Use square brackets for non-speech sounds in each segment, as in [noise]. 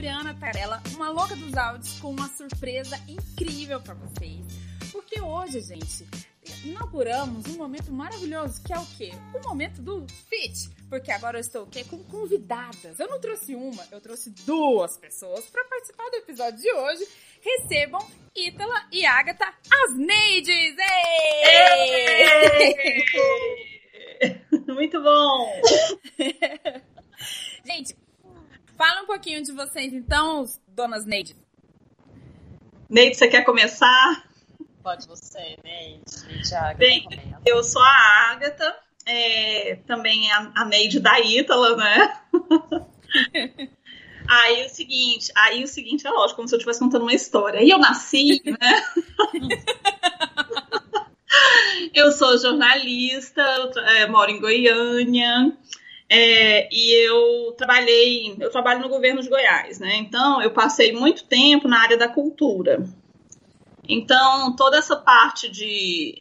libriana Tarela, uma louca dos áudios com uma surpresa incrível para vocês. Porque hoje, gente, inauguramos um momento maravilhoso, que é o quê? O momento do fit. Porque agora eu estou o quê? Com convidadas. Eu não trouxe uma, eu trouxe duas pessoas para participar do episódio de hoje. Recebam Ítala e Agatha, as Neides! [laughs] Muito bom! [laughs] Gente, fala um pouquinho de vocês então, donas Neide. Neide, você quer começar? Pode você, Neide. Bem, eu sou a Ágata, é, também a, a Neide da Ítala, né? [laughs] Aí o seguinte, aí o seguinte é lógico, como se eu estivesse contando uma história. Aí eu nasci, né? [laughs] eu sou jornalista, eu, é, moro em Goiânia. É, e eu trabalhei, eu trabalho no governo de Goiás, né? Então eu passei muito tempo na área da cultura. Então toda essa parte de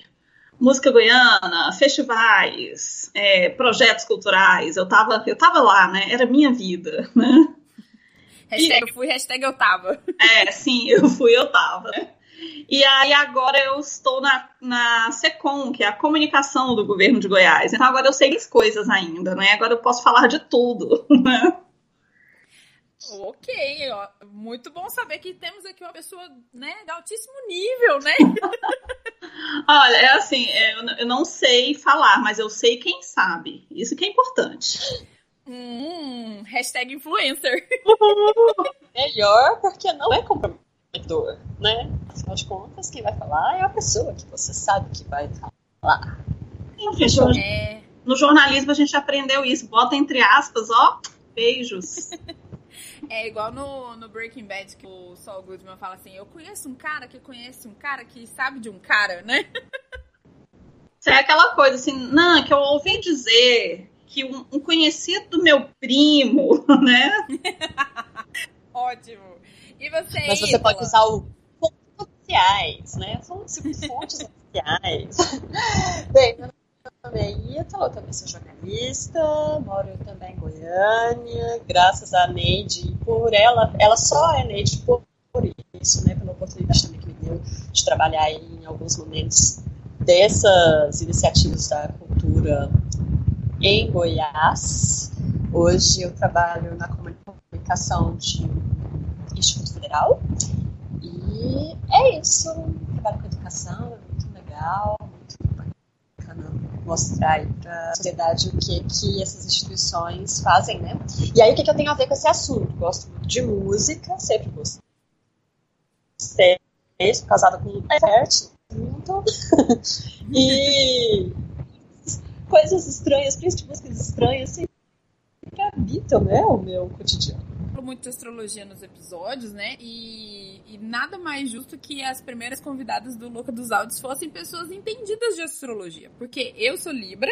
música goiana, festivais, é, projetos culturais, eu tava, eu tava lá, né? Era minha vida, né? Hashtag e, eu fui, hashtag eu tava. É, sim, eu fui, eu tava. Né? E aí agora eu estou na, na SECOM, que é a comunicação do governo de Goiás. Então agora eu sei as coisas ainda, né? Agora eu posso falar de tudo, [laughs] né? Ok, ó. muito bom saber que temos aqui uma pessoa né, de altíssimo nível, né? [laughs] Olha, é assim, é, eu não sei falar, mas eu sei quem sabe. Isso que é importante. Hum, hashtag influencer. [laughs] Melhor porque não é compromisso né? Afinal de contas, quem vai falar é a pessoa que você sabe que vai falar. Enfim, é... no jornalismo a gente aprendeu isso. Bota entre aspas, ó, beijos. [laughs] É igual no, no Breaking Bad que o Saul Goodman fala assim: Eu conheço um cara que conhece um cara que sabe de um cara, né? É aquela coisa assim, não, que eu ouvi dizer que um, um conhecido do meu primo, [laughs] né? [laughs] Ótimo. E você, Mas você pode usar o fontes oficiais, né? Fontes, fontes oficiais. [laughs] Bem, meu nome é eu também sou jornalista, moro também em Goiânia, graças a Neide, por ela, ela só é Neide por, por isso, né? Pela oportunidade também que me deu de trabalhar em alguns momentos dessas iniciativas da cultura em Goiás. Hoje eu trabalho na comunicação de E é isso. Trabalho com educação, é muito legal, muito bacana mostrar para a sociedade o que, que essas instituições fazem, né? E aí, o que, que eu tenho a ver com esse assunto? Gosto muito de música, sempre gostei. Sou casada com expert, muito. [laughs] e coisas estranhas, principalmente músicas estranhas, sempre habitam né, o meu cotidiano muito de astrologia nos episódios, né? E, e, nada mais justo que as primeiras convidadas do Louca dos Áudios fossem pessoas entendidas de astrologia. Porque eu sou Libra,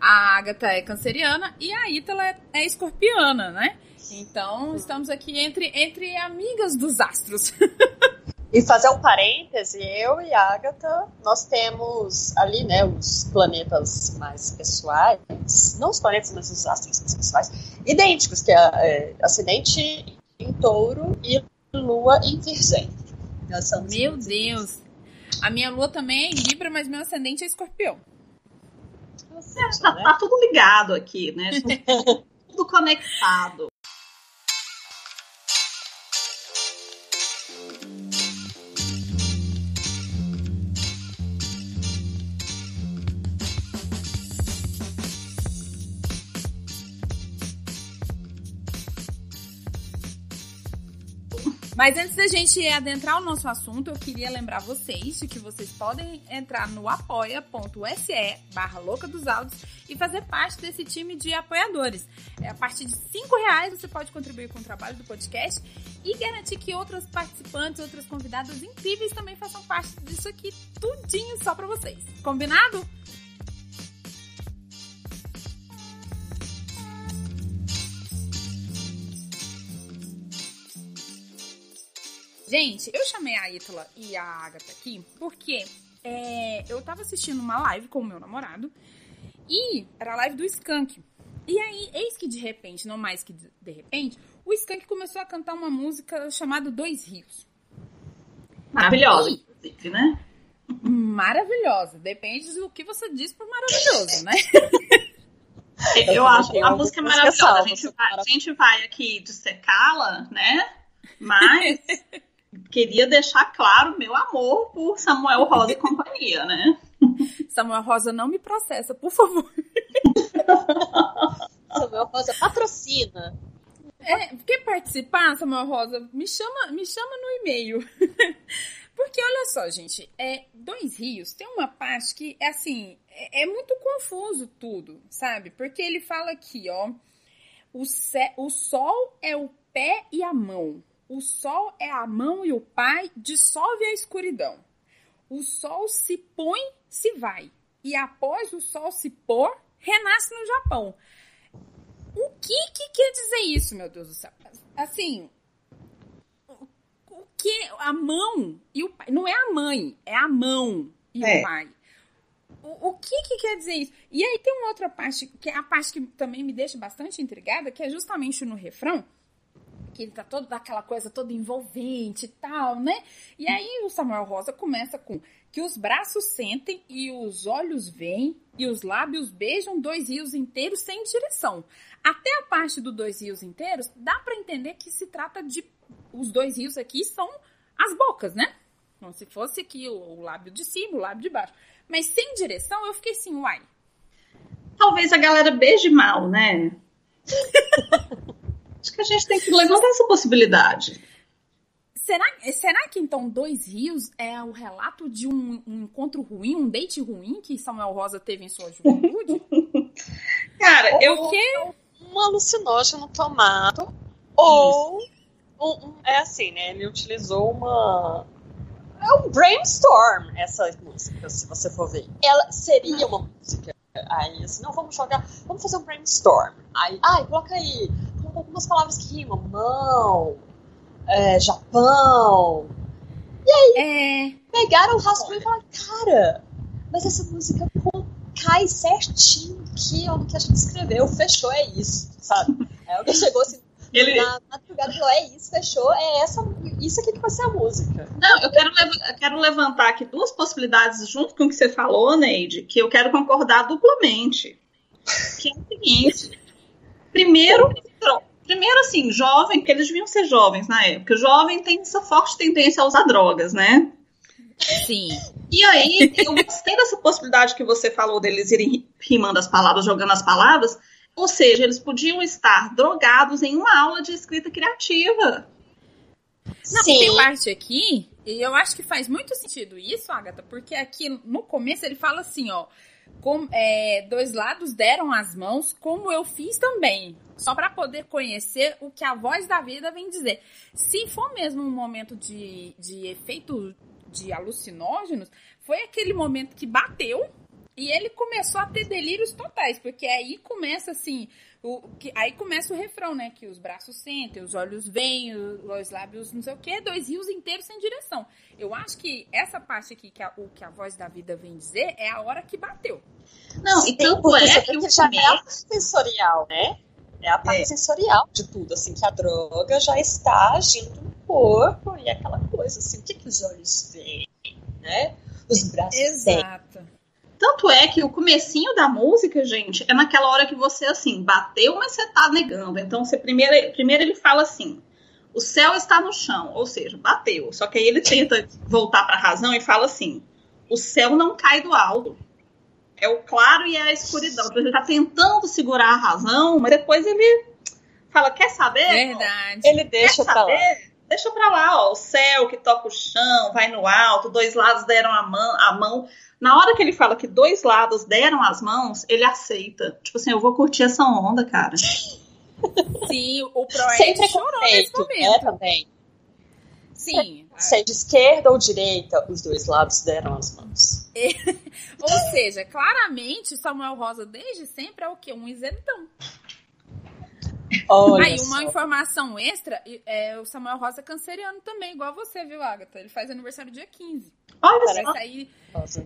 a Agatha é canceriana e a Ítala é, é escorpiana, né? Então estamos aqui entre, entre amigas dos astros. [laughs] E fazer um parêntese, eu e Agatha, nós temos ali, né, os planetas mais pessoais, não os planetas, mas os astros mais pessoais, idênticos, que é, é acidente em touro e lua em virgem. Meu Deus! A minha lua também é em Libra, mas meu ascendente é escorpião. É, tá, tá, tudo ligado aqui, né? [laughs] tudo conectado. Mas antes da gente adentrar o nosso assunto, eu queria lembrar vocês de que vocês podem entrar no apoia.se barra louca dos áudios e fazer parte desse time de apoiadores. É, a partir de cinco reais você pode contribuir com o trabalho do podcast e garantir que outras participantes, outras convidadas incríveis também façam parte disso aqui tudinho só para vocês. Combinado? Gente, eu chamei a Ítala e a Agatha aqui porque é, eu tava assistindo uma live com o meu namorado e era a live do Skank. E aí, eis que de repente, não mais que de repente, o Skank começou a cantar uma música chamada Dois Rios. Maravilhosa, e, inclusive, né? Maravilhosa. Depende do que você diz por maravilhoso, né? [laughs] Eu acho a música é maravilhosa. A gente, vai, a gente vai aqui dissecá-la, né? Mas [laughs] queria deixar claro meu amor por Samuel Rosa e companhia, né? [laughs] Samuel Rosa não me processa, por favor. [laughs] Samuel Rosa patrocina. É, quer participar, Samuel Rosa? Me chama, me chama no e-mail. [laughs] Porque olha só, gente, é, Dois Rios tem uma parte que é assim, é, é muito confuso tudo, sabe? Porque ele fala aqui, ó, o, ce, o sol é o pé e a mão. O sol é a mão e o pai, dissolve a escuridão. O sol se põe, se vai. E após o sol se pôr, renasce no Japão. O que, que quer dizer isso, meu Deus do céu? Assim, o que a mão e o pai. Não é a mãe, é a mão e é. o pai. O, o que, que quer dizer isso? E aí tem uma outra parte, que é a parte que também me deixa bastante intrigada, que é justamente no refrão, que ele tá todo daquela coisa toda envolvente e tal, né? E aí o Samuel Rosa começa com que os braços sentem e os olhos veem e os lábios beijam dois rios inteiros sem direção. Até a parte do dois rios inteiros dá para entender que se trata de os dois rios aqui são as bocas, né? Como se fosse aqui o, o lábio de cima, o lábio de baixo. Mas sem direção, eu fiquei assim, uai. Talvez a galera beije mal, né? [laughs] Acho que a gente tem que levantar essa possibilidade. Será, será que então Dois Rios é o relato de um, um, encontro ruim, um date ruim que Samuel Rosa teve em sua juventude? [laughs] Cara, eu. Porque um alucinógeno tomado, ou um, um, é assim, né? Ele utilizou uma. É um brainstorm essa música, se você for ver. Ela seria uma música. Aí, assim, não, vamos jogar, vamos fazer um brainstorm. Aí, ai, coloca aí algumas palavras que rimam. Mão, é, Japão. E aí, é... pegaram o rascunho e falaram, cara, mas essa música cai certinho aqui no que a gente escreveu. Fechou, é isso, sabe? Aí alguém chegou assim, ele... na madrugada falou, é isso, fechou, é essa, isso aqui que vai ser a música. Não, eu quero, eu quero levantar aqui duas possibilidades junto com o que você falou, Neide, que eu quero concordar duplamente. Que é o seguinte. Primeiro, primeiro assim, jovem, porque eles deviam ser jovens na época. Jovem tem essa forte tendência a usar drogas, né? Sim. E aí, eu gostei dessa possibilidade que você falou deles irem rimando as palavras, jogando as palavras. Ou seja, eles podiam estar drogados em uma aula de escrita criativa. Não, Sim. tem parte aqui, e eu acho que faz muito sentido isso, Agatha, porque aqui no começo ele fala assim, ó com, é, dois lados deram as mãos, como eu fiz também. Só para poder conhecer o que a voz da vida vem dizer. Se for mesmo um momento de, de efeito de alucinógenos, foi aquele momento que bateu e ele começou a ter delírios totais, porque aí começa assim, o, que, aí começa o refrão, né? Que os braços sentem, os olhos vêm, os lábios não sei o quê, dois rios inteiros sem direção. Eu acho que essa parte aqui, que a, o que a voz da vida vem dizer, é a hora que bateu. Não, e tanto é que o já é a parte sensorial, né? É a parte é. sensorial de tudo, assim, que a droga já está agindo no corpo e aquela coisa, assim, o que, que os olhos veem, né? Os braços Exato. Tanto é que o comecinho da música, gente, é naquela hora que você, assim, bateu, mas você tá negando. Então, você primeiro, primeiro ele fala assim, o céu está no chão, ou seja, bateu. Só que aí ele tenta voltar para a razão e fala assim, o céu não cai do alto. É o claro e é a escuridão. Então, ele está tentando segurar a razão, mas depois ele fala, quer saber? Verdade. Ele deixa quer saber? Deixa pra lá, ó, o céu que toca o chão, vai no alto, dois lados deram a mão, a mão. Na hora que ele fala que dois lados deram as mãos, ele aceita. Tipo assim, eu vou curtir essa onda, cara. Sim, o Proerd Sempre chorou nesse conceito, momento. né, também. Sim. Se de esquerda ou direita, os dois lados deram as mãos. [laughs] Ou seja, claramente Samuel Rosa desde sempre é o quê? Um isentão. Olha Aí, só. uma informação extra, é, o Samuel Rosa é canceriano também, igual você, viu, Agatha? Ele faz aniversário dia 15. Olha Vai só. sair.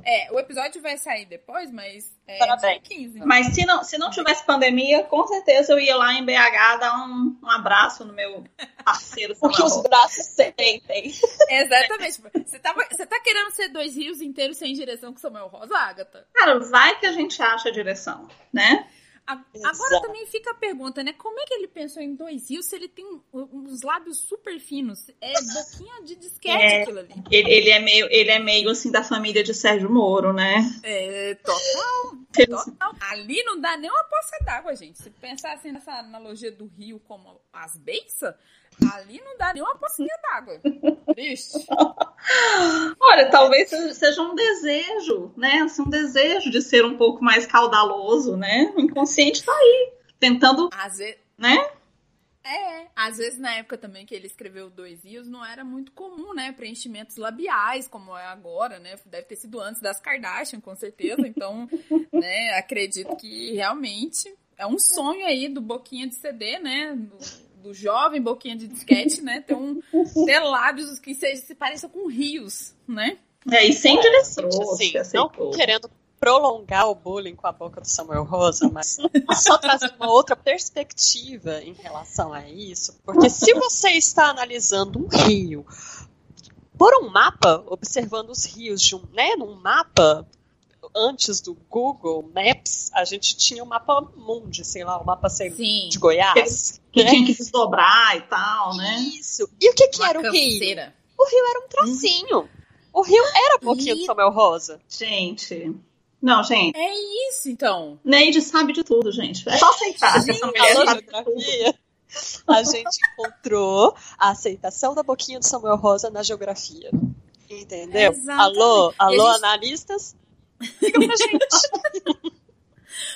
É, o episódio vai sair depois, mas é Parabéns. dia 15. Mas se não, se não tivesse pandemia, com certeza eu ia lá em BH dar um, um abraço no meu parceiro [laughs] O que Samuel os braços sentem. [laughs] Exatamente. Você, tava, você tá querendo ser dois rios inteiros sem direção com Samuel Rosa, Agatha? Cara, vai que a gente acha a direção, né? Agora também fica a pergunta, né? Como é que ele pensou em dois rios se ele tem uns lábios super finos? É boquinha de disquete É. aquilo ali. Ele, ele é meio, ele é meio assim da família de Sérgio Moro, né? É, total, total. Ali não dá nem uma poça d'água, gente. Se pensar assim nessa analogia do rio como as beiças, ali não dá nem uma pocinha d'água. Triste. Olha, talvez seja um desejo, né? Assim, um desejo de ser um pouco mais caudaloso, né? O inconsciente tá aí, tentando, Às vezes. né? É, às vezes na época também que ele escreveu Dois Rios não era muito comum, né? Preenchimentos labiais, como é agora, né? Deve ter sido antes das Kardashian, com certeza. Então, [laughs] né, acredito que realmente é um sonho aí do Boquinha de CD, né? Do, do jovem Boquinha de disquete, né? Ter, um, ter lábios que se, se pareçam com rios, né? É, e sem direção. assim, que não querendo prolongar o bullying com a boca do Samuel Rosa, mas só trazer uma outra perspectiva em relação a isso, porque se você está analisando um rio por um mapa, observando os rios de um, né, num mapa antes do Google Maps, a gente tinha o mapa mundi, sei lá, o mapa sei, Sim. de Goiás. Que né? tinha que desdobrar e tal, né? Isso. E o que, que Uma era o rio? canseira. O rio era um tracinho. O rio era a boquinha do Ih. Samuel Rosa. Gente. Não, gente. É isso, então. Neide sabe de tudo, gente. É só aceitar que essa mulher sabe de tudo. A gente encontrou a aceitação da boquinha do Samuel Rosa na geografia. Entendeu? Exatamente. Alô, E alô, gente- analistas? Diga pra gente.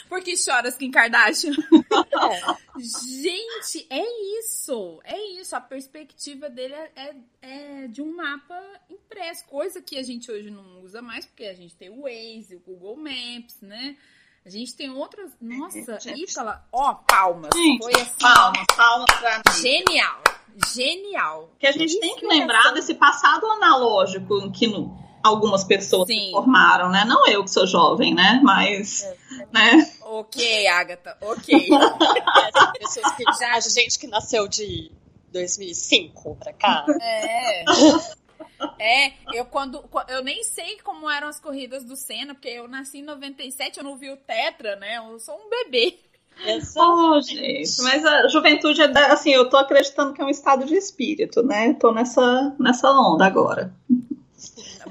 Por que choras, Kim Kardashian? É. Gente, é isso. É isso. A perspectiva dele é, é- é de um mapa impresso. Coisa que a gente hoje não usa mais, porque a gente tem o Waze, o Google Maps, né? A gente tem outras. Nossa, gente. Ítala, ó, palmas. Gente, Foi assim. Palmas, palmas pra mim. Genial. Genial. Que a gente tem que lembrar desse passado analógico em que no- algumas pessoas Sim. se formaram, né? Não eu que sou jovem, né? Mas, né? Ok, Agatha, ok. [laughs] Essas [laughs] pessoas que, Já- a gente que nasceu de 2005 pra cá. É. É, eu quando. Eu nem sei como eram as corridas do Senna, porque eu nasci em 97, eu não vi o Tetra, né? Eu sou um bebê. Exato. Oh, gente, mas a juventude é da- assim, eu tô acreditando que é um estado de espírito, né? Tô nessa, nessa onda agora.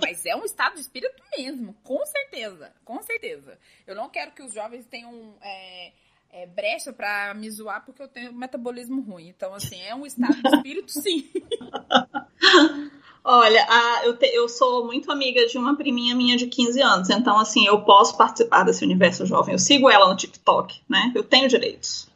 Mas é um estado de espírito mesmo, com certeza, com certeza. Eu não quero que os jovens tenham é, é, brecha pra me zoar porque eu tenho metabolismo ruim. Então, assim, é um estado de espírito, sim. [laughs] Olha, a- eu, te- eu sou muito amiga de uma priminha minha de 15 anos, então, assim, eu posso participar desse universo jovem. Eu sigo ela no TikTok, né? Eu tenho direitos.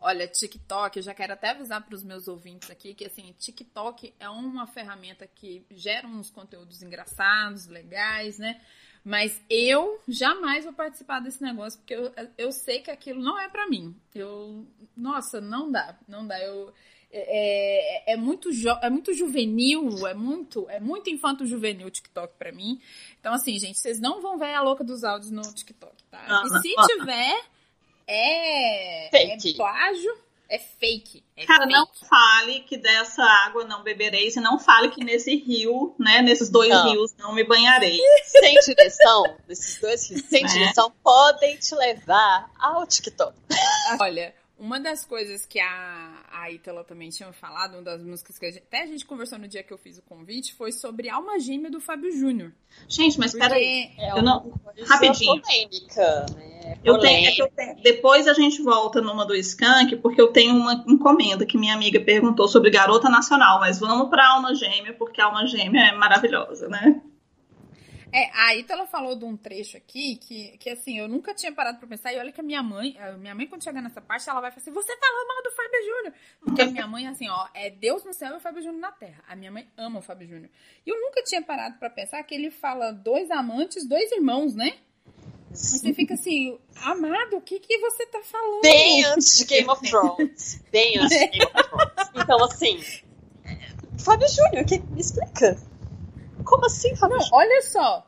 Olha, TikTok, eu já quero até avisar para os meus ouvintes aqui que assim, TikTok é uma ferramenta que gera uns conteúdos engraçados, legais, né? Mas eu jamais vou participar desse negócio porque eu, eu sei que aquilo não é para mim. Eu, nossa, não dá, não dá. Eu é, é, é muito jo, é muito juvenil, é muito é muito infanto juvenil o TikTok para mim. Então assim, gente, vocês não vão ver a louca dos áudios no TikTok, tá? E se ah. tiver é, Fake. é plágio, é fake. É Cara, fake. não fale que dessa água não bebereis e não fale que nesse rio, né, nesses dois Não. rios não me banharei. [laughs] Sem direção, esses dois rios sem É. direção podem te levar ao TikTok. Olha, Uma das coisas que a, a Ítala também tinha falado, uma das músicas que a gente, até a gente conversou no dia que eu fiz o convite, foi sobre Alma Gêmea do Fábio Júnior. Gente, mas Porque peraí. É Eu não- rapidinho. polêmica, né? Eu tenho, é que eu tenho- depois a gente volta numa do Skank, porque eu tenho uma encomenda que minha amiga perguntou sobre Garota Nacional, mas vamos pra Alma Gêmea, porque Alma Gêmea é maravilhosa, né? É, a Ítala falou de um trecho aqui que, que assim, eu nunca tinha parado pra pensar. E olha que a minha mãe, a minha mãe, quando chegar nessa parte, ela vai falar assim: Você falou mal do Fábio Júnior. Porque a minha mãe, assim, ó, é Deus no céu e o Fábio Júnior na terra. A minha mãe ama o Fábio Júnior. E eu nunca tinha parado pra pensar que ele fala dois amantes, dois irmãos, né? Mas você fica assim, amado, o que, que você tá falando? Bem antes de Game of Thrones. Bem antes de Game of Thrones. [laughs] Então, assim. Fábio Júnior, que me explica. Como assim, Fábio Não, olha só.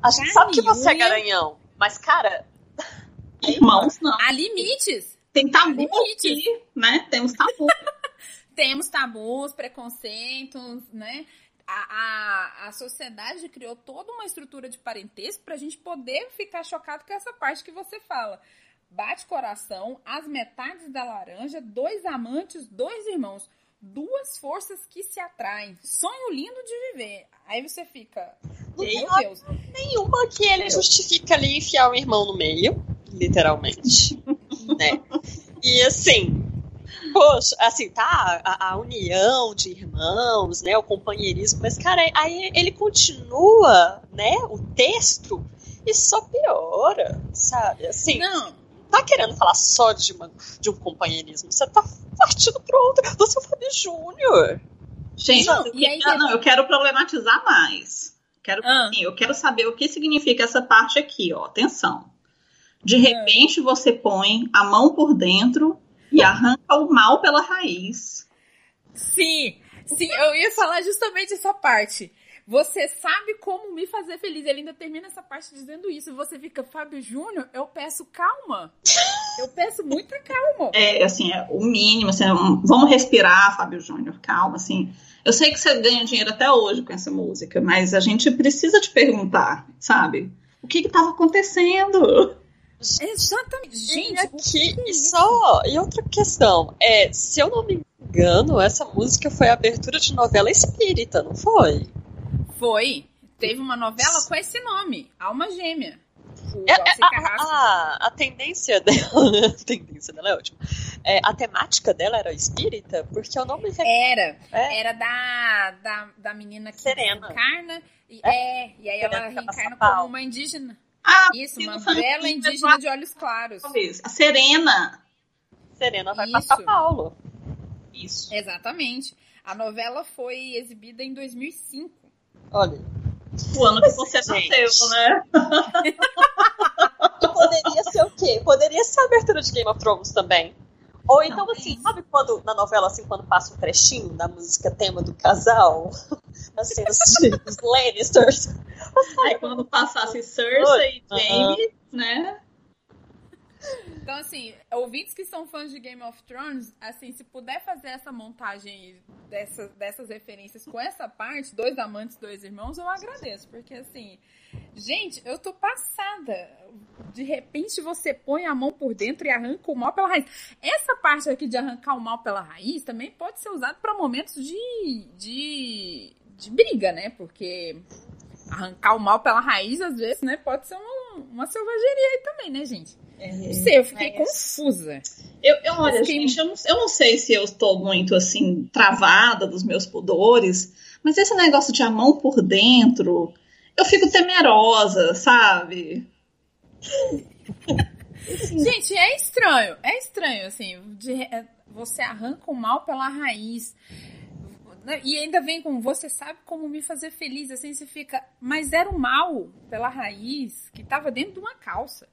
A gente sabe que você é garanhão, mas, cara, [laughs] Irmãos, não. Há limites. Tem tabu Limites. aqui, né? Temos tabu. [laughs] temos tabus, preconceitos, né? A, a, a sociedade criou toda uma estrutura de parentesco pra gente poder ficar chocado com essa parte que você fala. Bate coração, as metades da laranja, dois amantes, dois irmãos. Duas forças que se atraem. Sonho lindo de viver. Aí você fica. Não tem Deus. nenhuma que ele justifica ali enfiar o irmão no meio, literalmente. [laughs] né? E assim, poxa, assim, tá, a, a união de irmãos, né, o companheirismo, mas, cara, aí ele continua, né, o texto e só piora, sabe? Assim, Não, tá querendo falar só de, uma, de um companheirismo, você tá partindo pro outro, você é o Fábio Júnior. Gente, Não, eu, e aí quero- não, eu quero problematizar mais. Quero, Ah. assim, eu quero saber o que significa essa parte aqui, ó. Atenção. De Ah. repente você põe a mão por dentro e arranca o mal pela raiz. Sim, sim, eu ia falar justamente essa parte. Você sabe como me fazer feliz. Ele ainda termina essa parte dizendo isso. Você fica, Fábio Júnior, eu peço calma. [laughs] Eu peço muita calma. É, assim, é o mínimo, assim, é vamos respirar, Fábio Júnior, calma, assim. Eu sei que você ganha dinheiro até hoje com essa música, mas a gente precisa te perguntar, sabe? O que estava acontecendo? Exatamente. Gente, e aqui, é e só, e outra questão, é, se eu não me engano, essa música foi a abertura de novela espírita, não foi? Foi. Teve uma novela com esse nome, Alma Gêmea. O É, Glauci a, a- a tendência [laughs] dela, a tendência dela é ótima. É, a temática dela era espírita, porque eu não me recordo. Era. É. Era da, da, da menina que Serena. reencarna. E, é. e aí ela Serena que reencarna como uma indígena. Ah, Isso, uma bela indígena de olhos claros. A Serena. Serena vai Isso. passar Paulo. Isso. Exatamente. A novela foi exibida em 2005. Olha. O ano que você Gente. nasceu, né? E [laughs] poderia ser o quê? Poderia ser a abertura de Game of Thrones também. Ou então, Talvez. assim, sabe quando na novela, assim, quando passa um trechinho da música tema do casal? [laughs] Assim, os, Lannisters. Aí quando passasse Cersei e. Jaime, né? Então, assim, ouvintes que são fãs de Game of Thrones, assim, se puder fazer essa montagem dessas, dessas referências com essa parte, dois amantes, dois irmãos, eu agradeço. Porque, assim, gente, eu tô passada. De repente você põe a mão por dentro e arranca o mal pela raiz. Essa parte aqui de arrancar o mal pela raiz também pode ser usado para momentos de, de, de briga, né? Porque arrancar o mal pela raiz, às vezes, né, pode ser uma, uma selvageria aí também, né, gente? Não sei, eu fiquei confusa. Eu, eu, olha, Eu fiquei- gente, eu não, eu não sei se eu estou muito assim, travada dos meus pudores, mas esse negócio de a mão por dentro, eu fico temerosa, sabe? [laughs] Gente, é estranho. É estranho, assim. de é, você arranca o mal pela raiz. Né, E ainda vem com você sabe como me fazer feliz. Assim, você fica. Mas era o mal pela raiz que tava dentro de uma calça.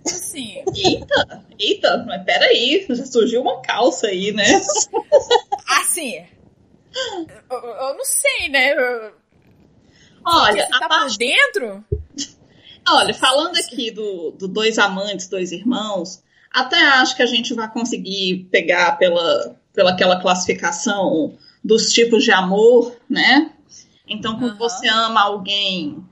Então, assim. Eita, eita, mas peraí, já surgiu uma calça aí, né? [laughs] Assim. Eu, eu não sei, né? Eu- Olha, você tá parte por dentro? Olha, falando aqui do, do dois amantes, dois irmãos, até acho que a gente vai conseguir pegar pela, pela aquela classificação dos tipos de amor, né? Então, quando Aham. você ama alguém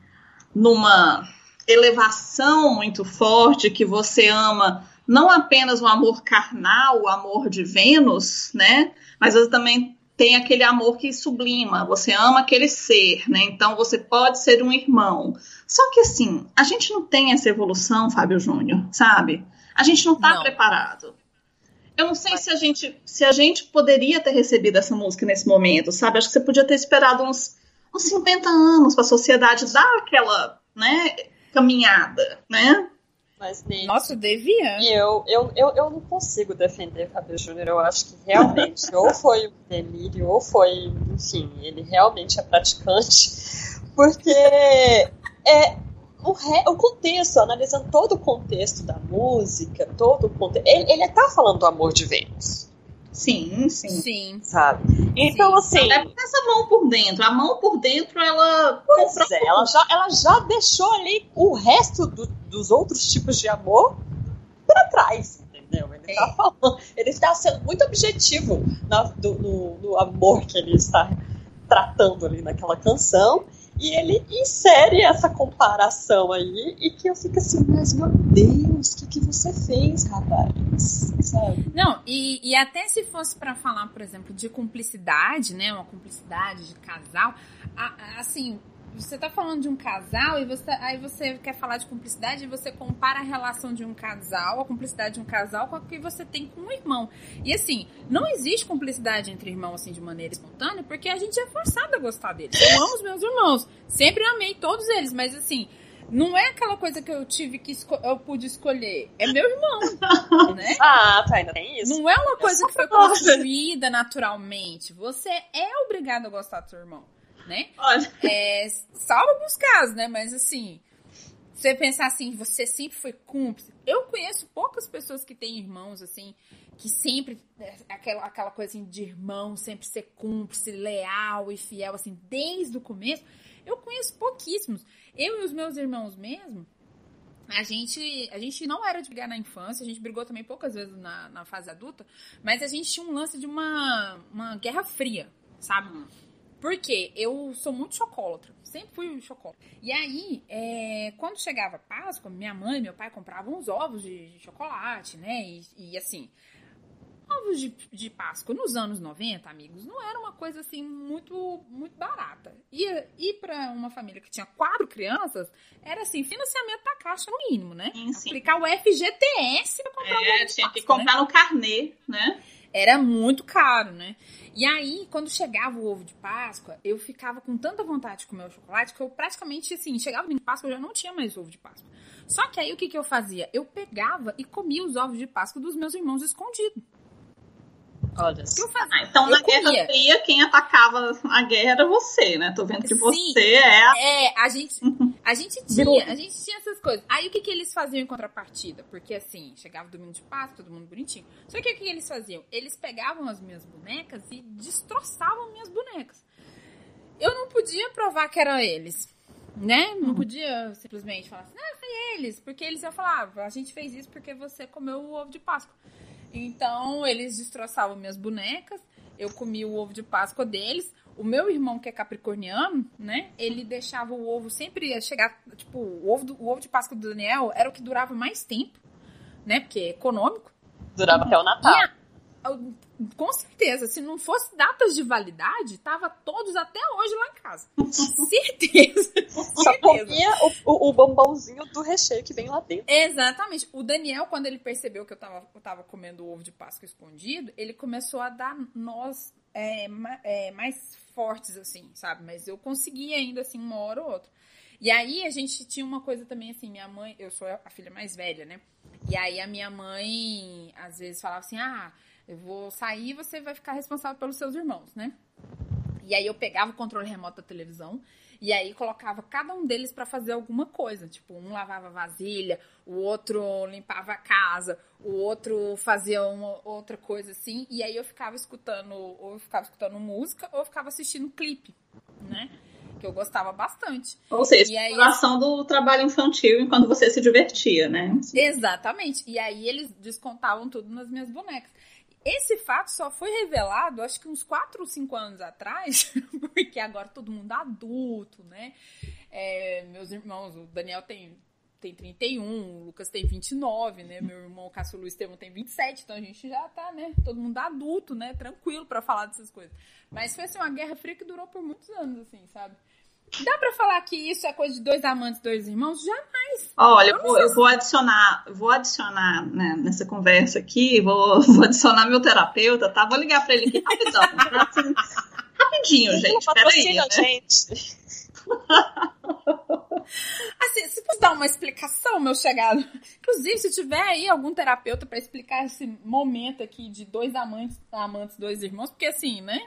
numa elevação muito forte, que você ama não apenas o amor carnal, o amor de Vênus, né? Mas também tem aquele amor que sublima, você ama aquele ser, né? Então você pode ser um irmão. Só que assim, a gente não tem essa evolução, Fábio Júnior, sabe? A gente não está preparado. Eu não sei se a gente se a gente poderia ter recebido essa música nesse momento, sabe? Acho que você podia ter esperado uns, uns 50 anos para a sociedade dar aquela, né, caminhada, né? Mas Nossa, devia. E eu, eu, eu, eu não consigo defender Fábio Júnior. Eu acho que realmente ou foi um delírio, ou foi, enfim, ele realmente é praticante. Porque é, o, re, o contexto, analisando todo o contexto da música, todo o contexto. Ele, ele tá falando do amor de Vênus. Sim, sim. Sim. Sabe? Então, sim. assim. É essa mão por dentro. A mão por dentro, ela. Pois é, ela já, ela já deixou ali o resto do, dos outros tipos de amor para trás. Entendeu? Ele é. tá falando. Ele está sendo muito objetivo na, do, no, no amor que ele está tratando ali naquela canção. E ele insere essa comparação aí e que eu fico assim, mas meu Deus, o que, que você fez, rapaz? Sabe? Não, e, e até se fosse para falar, por exemplo, de cumplicidade, né? Uma cumplicidade de casal, a, assim, você tá falando de um casal e você, aí você quer falar de cumplicidade e você compara a relação de um casal, a cumplicidade de um casal com a que você tem com um irmão. E assim, não existe cumplicidade entre irmãos assim de maneira espontânea, porque a gente é forçado a gostar deles. Eu amo os meus irmãos, sempre amei todos eles, mas assim, não é aquela coisa que eu tive que eu pude escolher. É meu irmão, [laughs] né? Ah, tá, ainda tem isso. Não é uma coisa que foi [laughs] construída naturalmente. Você é obrigado a gostar do seu irmão né? Olha. É, salvo alguns casos, né? Mas assim, você pensar assim, você sempre foi cúmplice. Eu conheço poucas pessoas que têm irmãos, assim, que sempre, é, aquela, aquela coisa assim, de irmão, sempre ser cúmplice, leal e fiel, assim, desde o começo. Eu conheço pouquíssimos. Eu e os meus irmãos mesmo, a gente, a gente não era de brigar na infância, a gente brigou também poucas vezes na, na fase adulta, mas a gente tinha um lance de uma, uma guerra fria, sabe? Porque eu sou muito chocólatra. Sempre fui chocólatra. E aí, é, quando chegava Páscoa, minha mãe e meu pai compravam uns ovos de, de chocolate, né? E, e, assim, ovos de, de Páscoa nos anos 90, amigos, não era uma coisa assim muito, muito barata. E ir para uma família que tinha quatro crianças era assim, financiamento da caixa no mínimo, né? Sim, sim. Aplicar o FGTS para comprar é, ovo de tinha Páscoa, que comprar né? no carnê, né? Era muito caro, né? E aí, quando chegava o ovo de Páscoa, eu ficava com tanta vontade de comer o chocolate que eu praticamente, assim, chegava no de Páscoa, eu já não tinha mais ovo de Páscoa. Só que aí, o que, que eu fazia? Eu pegava e comia os ovos de Páscoa dos meus irmãos escondidos. Olha que? Ah, então, eu na comia. Guerra Fria, quem atacava a guerra era você, né? Tô vendo que Sim. você é a... É, a gente, [laughs] a gente tinha, a gente tinha essas coisas. Aí o que, que eles faziam em contrapartida? Porque assim, chegava o domingo de Páscoa, todo mundo bonitinho. Só que o que eles faziam? Eles pegavam as minhas bonecas e destroçavam minhas bonecas. Eu não podia provar que eram eles. Né? Não podia simplesmente falar assim, ah, foi eles. Porque eles iam falar, ah, a gente fez isso porque você comeu o ovo de Páscoa. Então, eles destroçavam minhas bonecas, eu comia o ovo de Páscoa deles. O meu irmão, que é capricorniano, né? Ele deixava o ovo sempre ia chegar. Tipo, o ovo, do- o ovo de Páscoa do Daniel era o que durava mais tempo, né? Porque é econômico. Durava até o Natal. A- com certeza, se não fosse datas de validade, tava todos até hoje lá em casa. [laughs] certeza. Só certeza. comia o, o, o bombonzinho do recheio que vem lá dentro. Exatamente. O Daniel, quando ele percebeu que eu tava, eu tava comendo o ovo de Páscoa escondido, ele começou a dar nós é, é, mais fortes, assim, sabe? Mas eu conseguia ainda, assim, uma hora ou outra. E aí a gente tinha uma coisa também, assim, minha mãe, eu sou a filha mais velha, né? E aí a minha mãe, às vezes, falava assim: ah, eu vou sair e você vai ficar responsável pelos seus irmãos, né? E aí eu pegava o controle remoto da televisão e aí colocava cada um deles pra fazer alguma coisa. Tipo, um lavava vasilha, o outro limpava a casa, o outro fazia uma outra coisa assim. E aí eu ficava escutando, ou eu ficava escutando música, ou eu ficava assistindo clipe, né? Que eu gostava bastante. Ou seja, aí- exploração do trabalho infantil enquanto você se divertia, né? Exatamente. E aí eles descontavam tudo nas minhas bonecas. Esse fato só foi revelado, acho que uns 4 ou 5 anos atrás, [laughs] porque agora todo mundo é adulto, né? É, meus irmãos, o Daniel tem tem 31, o Lucas tem 29, né? Meu irmão Cássio Luiz Estevam tem 27, então a gente já tá, né? Todo mundo adulto, né? Tranquilo para falar dessas coisas. Mas foi assim, uma guerra fria que durou por muitos anos, assim, sabe? Dá pra falar que isso é coisa de dois amantes, dois irmãos? Jamais. Olha, eu, vou, eu vou adicionar, vou adicionar né, nessa conversa aqui, vou, [laughs] vou adicionar meu terapeuta, tá? Vou ligar pra ele aqui rapidão. assim, [laughs] rapidinho, gente. Peraí. Né? gente. [laughs] assim, se fosse dar uma explicação, meu chegado. Inclusive, se tiver aí algum terapeuta para explicar esse momento aqui de dois amantes, amantes, dois irmãos, porque assim, né?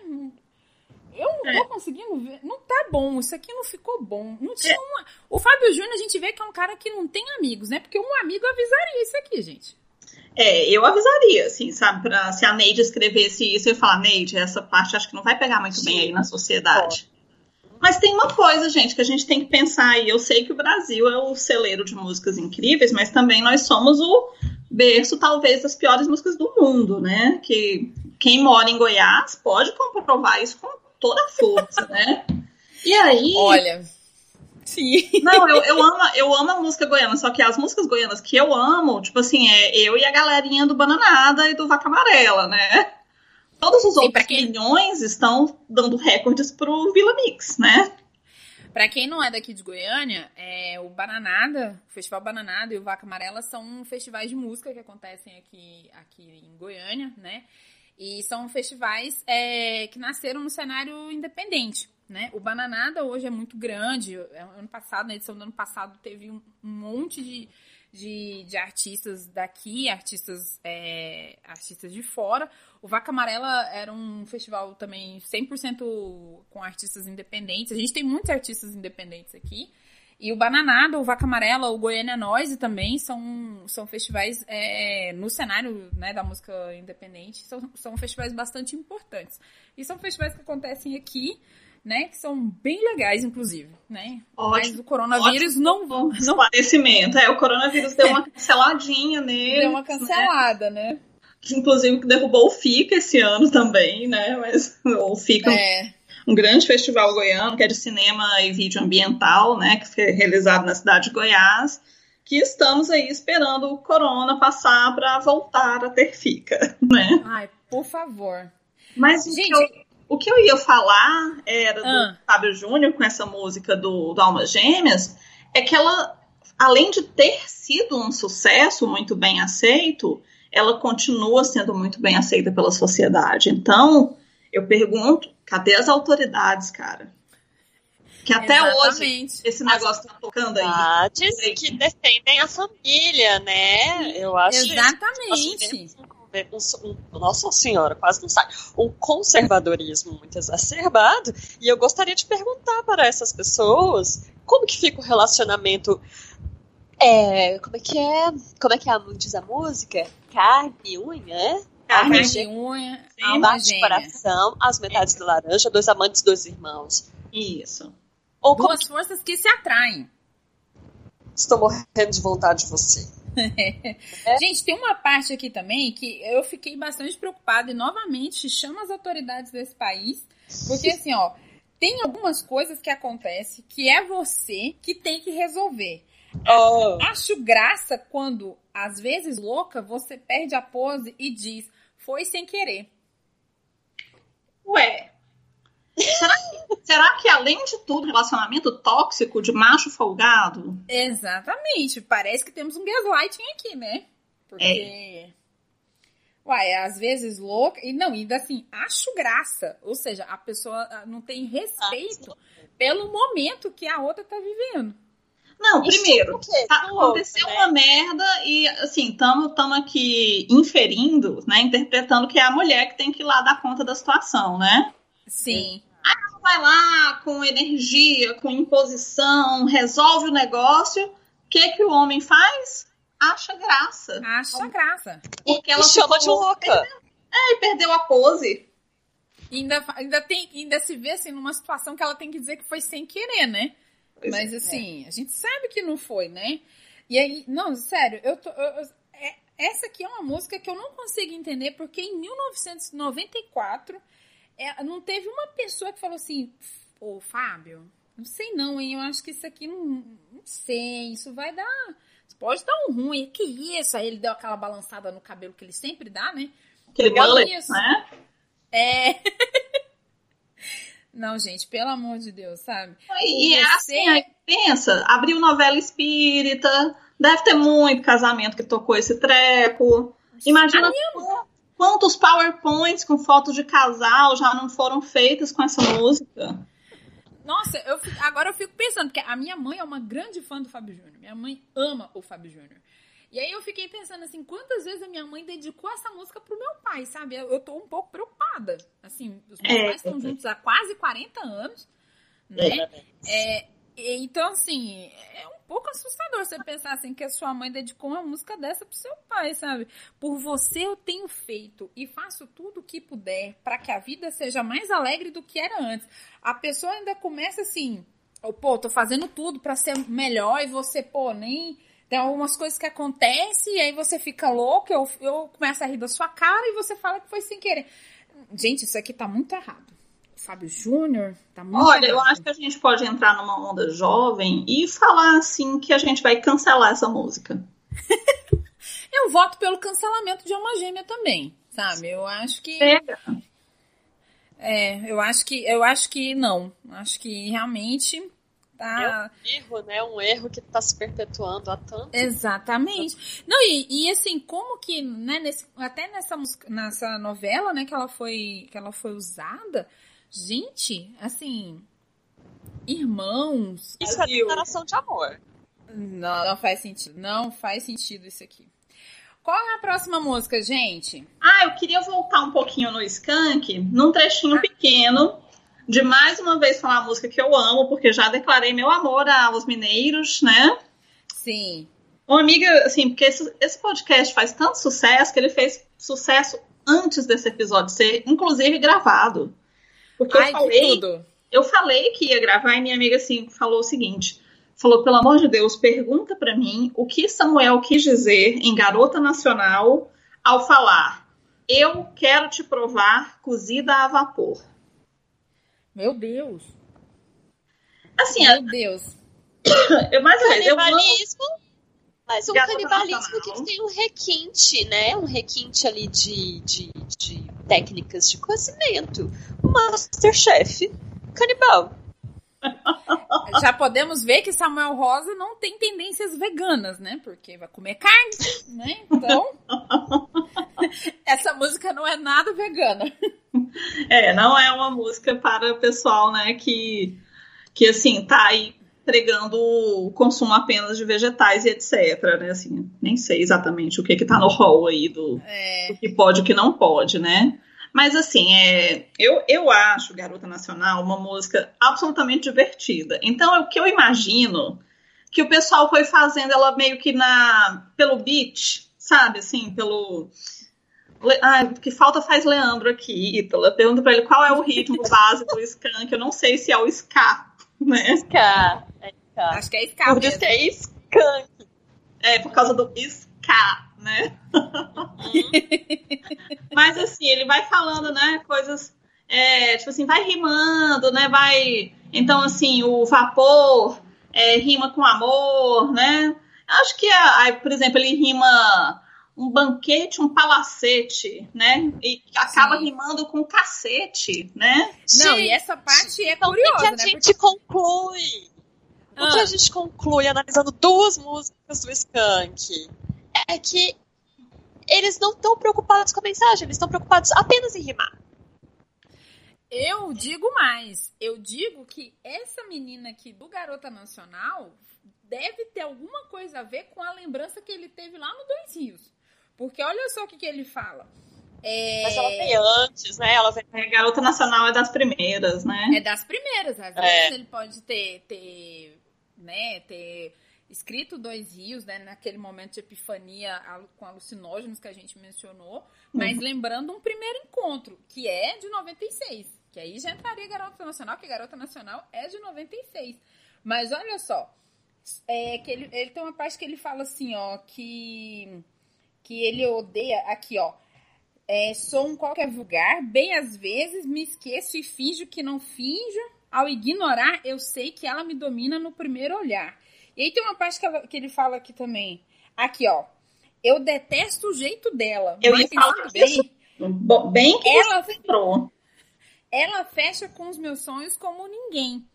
Eu não tô é. conseguindo ver. Não tá bom. Isso aqui não ficou bom. Não tinha é. uma... O Fábio Júnior, a gente vê que é um cara que não tem amigos, né? Porque um amigo avisaria isso aqui, gente. É, eu avisaria, assim, sabe? Pra, se a Neide escrevesse isso, eu ia falar, Neide, essa parte acho que não vai pegar muito Sim. bem aí na sociedade. Mas tem uma coisa, gente, que a gente tem que pensar aí. Eu sei que o Brasil é o celeiro de músicas incríveis, mas também nós somos o berço, talvez, das piores músicas do mundo, né? Que quem mora em Goiás pode comprovar isso com toda a força, né? E aí. Olha. Sim. Não, eu, eu, amo, eu amo a música goiana, só que as músicas goianas que eu amo, tipo assim, é eu e a galerinha do Bananada e do Vaca Amarela, né? Todos os Sim, outros quem... milhões estão dando recordes pro Vila Mix, né? Pra quem não é daqui de Goiânia, é, o Bananada, o Festival Bananada e o Vaca Amarela são festivais de música que acontecem aqui, aqui em Goiânia, né? E são festivais é, que nasceram no cenário independente. Né? O Bananada hoje é muito grande. É, ano passado, na edição do ano passado, teve um, monte de, de, de, artistas daqui, artistas, é, artistas de fora. O Vaca Amarela era um festival também 100% com artistas independentes. A gente tem muitos artistas independentes aqui. E o Bananada, o Vaca Amarela, o Goiânia Noise também são, são festivais é, no cenário né, da música independente, são, são festivais bastante importantes. E são festivais que acontecem aqui, né, que são bem legais, inclusive, né? Ótimo, Mas o coronavírus não... não esclarecimento. É, o coronavírus deu uma [laughs] canceladinha nele. Deu uma cancelada, né? né? Inclusive que derrubou o FICA esse ano também, né? Mas o FICA... É um grande festival goiano, que é de cinema e vídeo ambiental, né, que foi realizado na cidade de Goiás, que estamos aí esperando o corona passar para voltar a ter fica, [laughs] né? Ai, por favor. Mas Gente, o, que eu, o que eu ia falar era do ah. Fábio Júnior com essa música do, do Alma Gêmeas, é que ela, além de ter sido um sucesso muito bem aceito, ela continua sendo muito bem aceita pela sociedade. Então, eu pergunto, cadê as autoridades, cara? Que até Exatamente. hoje esse negócio tá tocando aí. Autoridades que defendem a família, né? Eu acho Exatamente. Um, um, nossa senhora, quase não sai. Um conservadorismo muito exacerbado. E eu gostaria de perguntar para essas pessoas como que fica o relacionamento. É, como é que é? Como é que é, diz a música? Carne e unha, é? Carne de unha, alma de coração, as metades é. do laranja, dois amantes, dois irmãos. Isso. Ou Duas como... forças que se atraem. Estou morrendo de vontade de você. [laughs] é. Gente, tem uma parte aqui também que eu fiquei bastante preocupada e novamente chama as autoridades desse país, porque assim, ó, tem algumas coisas que acontecem que é você que tem que resolver. Oh. Acho graça quando, às vezes louca, você perde a pose e diz: foi sem querer. Ué. Será que, será que, além de tudo, relacionamento tóxico de macho folgado? Exatamente. Parece que temos um gaslighting aqui, né? Porque. É. Uai, às vezes louca. E não, ainda assim, acho graça. Ou seja, a pessoa ah, não tem respeito ah, pelo momento que a outra tá vivendo. Não, primeiro, tá, aconteceu né? uma merda e, assim, estamos aqui inferindo, né, interpretando que é a mulher que tem que ir lá dar conta da situação, né? Sim. Aí ela vai lá com energia, com imposição, resolve o negócio. O que que o homem faz? Acha graça. Acha graça. Porque ela chama de louca. É, e perdeu a pose. ainda, ainda, tem, ainda se vê assim numa situação que ela tem que dizer que foi sem querer, né? Mas é. assim, a gente sabe que não foi, né? E aí, não, sério, eu tô. Eu, eu, é, essa aqui é uma música que eu não consigo entender, porque em 1994 é, não teve uma pessoa que falou assim: Ô Fábio, Não sei não, hein? Eu acho que isso aqui não, não sei. Isso vai dar. Pode dar um ruim. Que isso? Aí ele deu aquela balançada no cabelo que ele sempre dá, né? Aquele mullet, né? É. [laughs] Não, gente, pelo amor de Deus, sabe? E, e é assim, aí pensa, abriu novela espírita, deve ter muito casamento que tocou esse treco. Imagina quantos PowerPoints com fotos de casal já não foram feitos com essa música. Nossa, eu, agora eu fico pensando, porque a minha mãe é uma grande fã do Fábio Júnior. Minha mãe ama o Fábio Júnior. E aí eu fiquei pensando assim, quantas vezes a minha mãe dedicou essa música pro meu pai, sabe? Eu, eu tô um pouco preocupada. Assim, os meus é, pais estão juntos há quase 40 anos, né? É, então, assim, é um pouco assustador você pensar assim que a sua mãe dedicou uma música dessa pro seu pai, sabe? Por você eu tenho feito e faço tudo o que puder para que a vida seja mais alegre do que era antes. A pessoa ainda começa assim, pô, tô fazendo tudo para ser melhor e você, pô, nem tem algumas coisas que acontecem e aí você fica louco, eu, eu começo a rir da sua cara e você fala que foi sem querer. Gente, isso aqui tá muito errado. Fábio Júnior, tá muito Olha, errado. eu acho que a gente pode entrar numa onda jovem e falar assim que a gente vai cancelar essa música. [laughs] eu voto pelo cancelamento de Alma Gêmea também, sabe? Eu acho que. Pega. É, eu acho que eu acho que não. Acho que realmente Tá... É um erro, né? Um erro que está se perpetuando há tanto Exatamente. Não, e, e assim, como que, né, nesse, até nessa, nessa novela, né, que ela foi, que ela foi usada, gente, assim, irmãos. Isso é declaração de amor. Não, não faz sentido. Não faz sentido isso aqui. Qual é a próxima música, gente? Ah, eu queria voltar um pouquinho no Skank, num trechinho ah. pequeno, de mais uma vez falar a música que eu amo, porque já declarei meu amor aos mineiros, né? Sim. Uma amiga, assim, porque esse, esse podcast faz tanto sucesso que ele fez sucesso antes desse episódio ser, inclusive, gravado. Porque Ai, eu falei. Eu falei que ia gravar e minha amiga, assim, falou o seguinte: falou, pelo amor de Deus, pergunta para mim o que Samuel quis dizer em Garota Nacional ao falar: Eu quero te provar cozida a vapor. Meu Deus. Assim, Meu a... Deus. [coughs] eu mais canibalismo, mas um canibalismo que tem um requinte, né? Um requinte ali de, de, de técnicas de cozimento. O Masterchef canibal. [laughs] Já podemos ver que Samuel Rosa não tem tendências veganas, né? Porque vai comer carne, né? Então, [laughs] [laughs] essa música não é nada vegana. É, não é uma música para o pessoal, né, que, que assim, tá aí pregando o consumo apenas de vegetais e etc, né, assim, nem sei exatamente o que que tá no hall aí do, é. do que pode e o que não pode, né. Mas assim, é, eu, eu acho Garota Nacional uma música absolutamente divertida. Então, é o que eu imagino que o pessoal foi fazendo ela meio que na pelo beat, sabe, assim, pelo ah, que falta faz Leandro aqui, Ítala. Pergunta pra ele qual é o ritmo [laughs] base do Skank. Eu não sei se é o Ska, né? Ska. É ska. Acho que é Ska Por isso que é Skank. É, por causa do Ska, né? Uhum. [laughs] Mas assim, ele vai falando, né, coisas... É, tipo assim, vai rimando, né? Vai... Então, assim, o vapor é, rima com amor, né? Acho que, aí, por exemplo, ele rima um banquete, um palacete, né? E acaba Sim. rimando com cacete, né? Não, e essa parte é então, curiosa, o que a né? gente Porque... conclui? Ah. O que a gente conclui analisando duas músicas do Skank é que eles não estão preocupados com a mensagem, eles estão preocupados apenas em rimar. Eu digo mais, eu digo que essa menina aqui do Garota Nacional deve ter alguma coisa a ver com a lembrança que ele teve lá no Dois Rios. Porque olha só o que, que ele fala. É... Mas ela vem antes, né? Ela vem... É, Garota Nacional é das primeiras, né? É das primeiras. Às é. vezes ele pode ter, ter, né, ter escrito Dois Rios, né, naquele momento de epifania com alucinógenos que a gente mencionou, mas uhum. lembrando um primeiro encontro, que é de 96. Que aí já entraria Garota Nacional, que Garota Nacional é de 96. Mas olha só, é que ele, ele tem uma parte que ele fala assim, ó, que que ele odeia. Aqui, ó. É, sou um qualquer vulgar, bem às vezes me esqueço e finjo que não finjo. Ao ignorar, eu sei que ela me domina no primeiro olhar. E aí tem uma parte que, ela, que ele fala aqui também. Aqui, ó. Eu detesto o jeito dela. Eu mas pensando bem, Bem que ela, ela fecha com os meus sonhos como ninguém.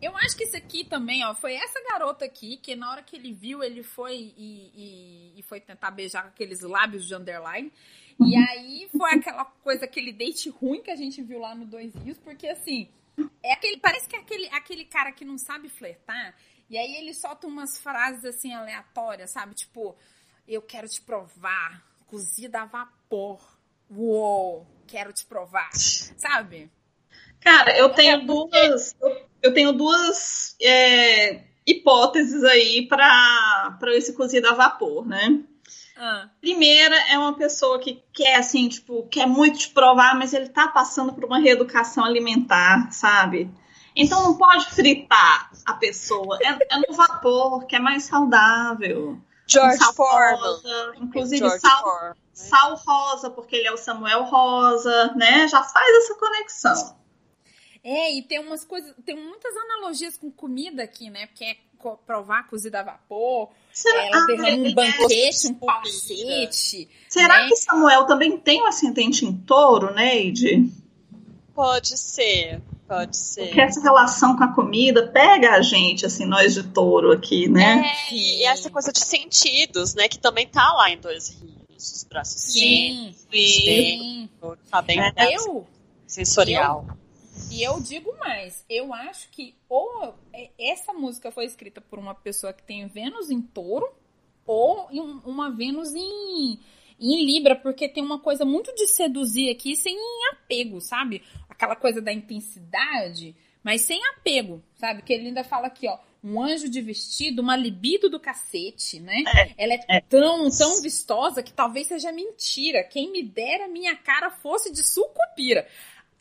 Eu acho que isso aqui também, ó, foi essa garota aqui que na hora que ele viu, ele foi e, e- e foi tentar beijar com aqueles lábios de underline. E aí foi aquela coisa, aquele date ruim que a gente viu lá no Dois Rios, porque assim, é aquele, parece que é aquele, aquele cara que não sabe flertar, e aí ele solta umas frases assim aleatórias, sabe? Tipo, eu quero te provar, cozida a vapor. Uou, quero te provar, sabe? Cara, eu tenho duas. eu- tenho duas é, hipóteses aí para esse cozido a vapor, né? Ah. Primeira é uma pessoa que quer, assim, tipo, quer muito te provar, mas ele tá passando por uma reeducação alimentar, sabe? Então não pode fritar a pessoa. É, é no vapor, que é mais saudável. George Sal Foreman. rosa, inclusive George sal, Foreman. sal rosa, porque ele é o Samuel Rosa, né? Já faz essa conexão. É, e tem umas coisas, tem muitas analogias com comida aqui, né? Porque é co- provar cozida a vapor, Será, ela ah, derrama um ele- banquete, um comida. palacete. será né? que Samuel também tem um ascendente em touro, Neide? Pode ser, pode ser. Porque essa relação com a comida pega a gente, assim, nós de touro aqui, né? É, e essa coisa de sentidos, né? Que também tá lá em Dois Rios, os braços Sim, E sim. Tá bem É. né, Eu, sensorial. E eu digo mais, eu acho que ou é- essa música foi escrita por uma pessoa que tem Vênus em touro, ou um- uma Vênus em, em Libra, porque tem uma coisa muito de seduzir aqui sem apego, sabe? Aquela coisa da intensidade, mas sem apego, sabe? Que ele ainda fala aqui, ó, um anjo de vestido, uma libido do cacete, né? Ela é, é. tão, tão vistosa que talvez seja mentira. Quem me dera minha cara fosse de sucupira.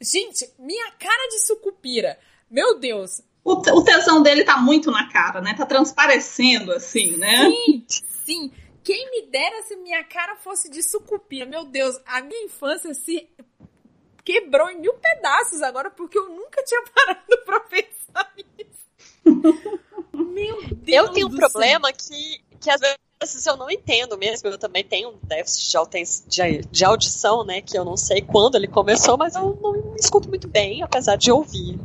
Gente, minha cara de sucupira. Meu Deus. O, o tesão dele tá muito na cara, né? Tá transparecendo, assim, né? Sim, sim. Quem me dera se minha cara fosse de sucupira. Meu Deus, a minha infância se quebrou em mil pedaços agora porque eu nunca tinha [laughs] parado pra pensar nisso. [laughs] Meu Deus. Eu tenho um problema que, que às vezes eu não entendo mesmo. Eu também tenho um déficit de, de, audição, né? Que eu não sei quando ele começou, mas eu não escuto muito bem, apesar de ouvir.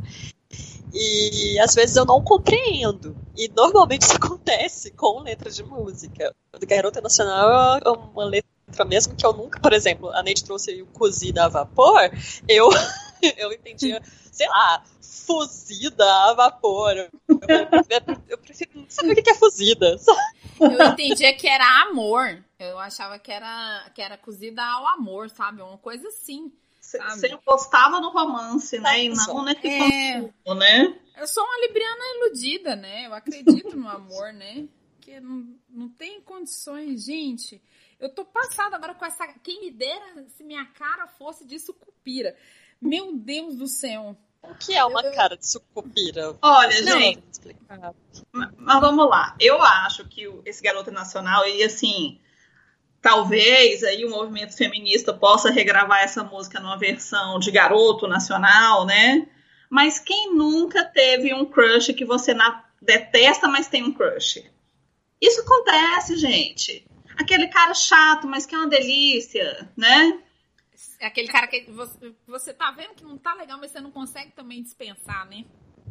E às vezes eu não compreendo. E normalmente [laughs] isso acontece com letra de música. O Garota Nacional é uma letra mesmo que eu nunca, por exemplo, a Neide trouxe o cozida a vapor, eu, [laughs] eu entendia, sei lá, fuzida a vapor. Eu, eu, eu prefiro saber o que é fuzida. [laughs] Eu entendia que era amor. Eu achava que era, que era cozida ao amor, sabe? Uma coisa assim. Você apostava no romance, né? E não nesse É. consumo, né? Eu sou uma libriana iludida, né? Eu acredito no amor, né? Que não, não tem condições, gente. Eu tô passada agora com essa. Quem me dera se minha cara fosse de sucupira. Meu Deus do céu. O que é uma cara de sucupira? Olha, Não, gente, mas vamos lá. Eu acho que esse Garota Nacional, e assim, talvez aí o movimento feminista possa regravar essa música numa versão de Garoto Nacional, né? Mas quem nunca teve um crush que você detesta, mas tem um crush? Isso acontece, gente. Aquele cara chato, mas que é uma delícia, né? É aquele cara que você, você tá vendo que não tá legal, mas você não consegue também dispensar, né?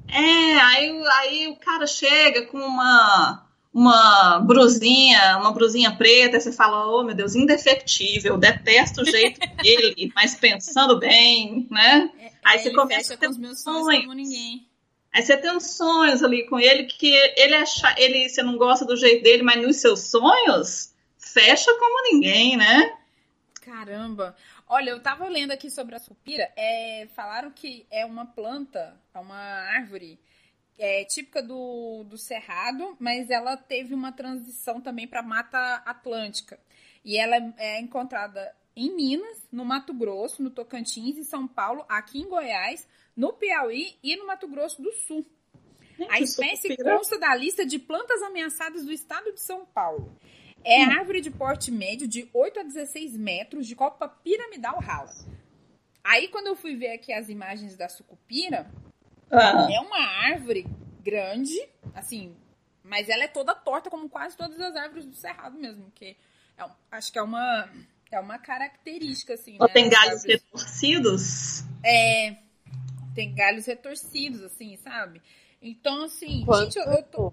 É, aí, aí o cara chega com uma uma brusinha, uma brusinha preta, e você fala, oh meu Deus, indefectível, detesto o jeito [laughs] dele, mas pensando bem, né? Aí você Ele começa a ter com os meus sonhos sonhos. como ninguém. Aí você tem uns sonhos ali com ele que ele acha, ele você não gosta do jeito dele, mas nos seus sonhos fecha como ninguém, né? Caramba. Olha, eu tava lendo aqui sobre a sucupira, é, falaram que é uma planta, é uma árvore é, típica do, do Cerrado, mas ela teve uma transição também para Mata Atlântica. E ela é, encontrada em Minas, no Mato Grosso, no Tocantins, em São Paulo, aqui em Goiás, no Piauí e no Mato Grosso do Sul. A Que espécie consta da lista de plantas ameaçadas do estado de São Paulo. É árvore de porte médio de 8 a 16 metros, de copa piramidal rala. Aí, quando eu fui ver aqui as imagens da sucupira, Ah. É uma árvore grande, assim, mas ela é toda torta, como quase todas as árvores do cerrado mesmo, que é, acho que é uma, é uma característica, assim, Ou né, tem galhos árvores. retorcidos? É, tem galhos retorcidos, assim, sabe? Então, assim, Quanto? gente, eu, eu tô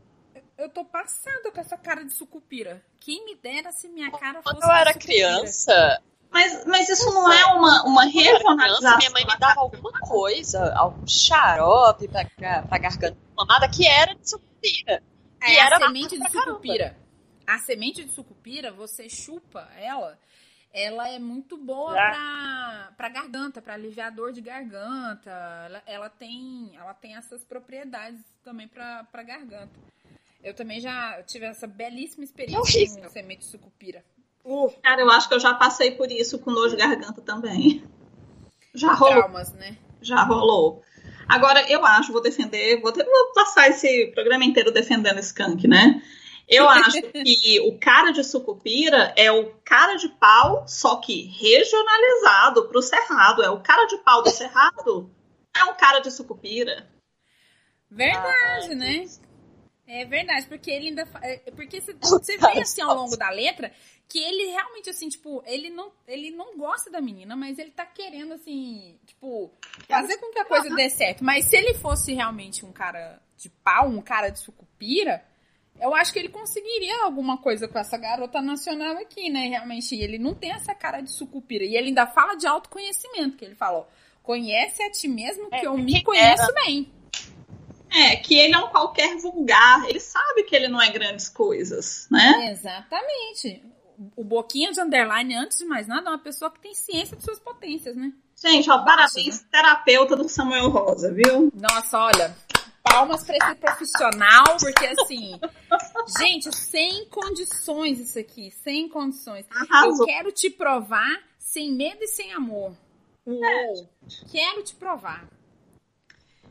eu tô passada com essa cara de sucupira. Quem me dera se minha cara fosse. Quando eu era criança. Mas, mas isso não é uma, uma regionalização. Minha mãe me dava alguma coisa, algum xarope pra, pra, garganta inflamada que era de sucupira. É, a semente de sucupira. A semente de sucupira, você chupa ela, ela é muito boa é. pra, pra garganta, pra aliviar dor de garganta. Ela, ela, tem, ela tem essas propriedades também pra, pra garganta. Eu também já tive essa belíssima experiência com semente de sucupira. Uh. Cara, eu acho que eu já passei por isso com dor de garganta também. Já rolou. Traumas, né? Já rolou. Agora, eu acho, vou defender, vou, ter, vou passar esse programa inteiro defendendo skunk, né? Eu [laughs] acho que o cara de sucupira é o cara de pau, só que regionalizado pro cerrado. É o cara de pau do cerrado, é um cara de sucupira. Verdade, ah, né? É verdade, porque ele ainda. É, porque você vê assim ao longo da letra que ele realmente, assim, tipo, ele não, ele não gosta da menina, mas ele tá querendo, assim, tipo, fazer com que a coisa dê certo. Mas se ele fosse realmente um cara de pau, um cara de sucupira, eu acho que ele conseguiria alguma coisa com essa garota nacional aqui, né? Realmente, ele não tem essa cara de sucupira. E ele ainda fala de autoconhecimento, que ele falou, conhece a ti mesmo que é, eu me conheço era. bem. É, que ele é um qualquer vulgar, ele sabe que ele não é grandes coisas, né? Exatamente. O Boquinha de Underline, antes de mais nada, é uma pessoa que tem ciência de suas potências, né? Gente, ó, parabéns, terapeuta do Samuel Rosa, viu? Nossa, olha, palmas pra esse profissional, porque assim, [laughs] gente, sem condições isso aqui, sem condições. Arrasou. Eu quero te provar sem medo e sem amor. Uou, é. quero te provar.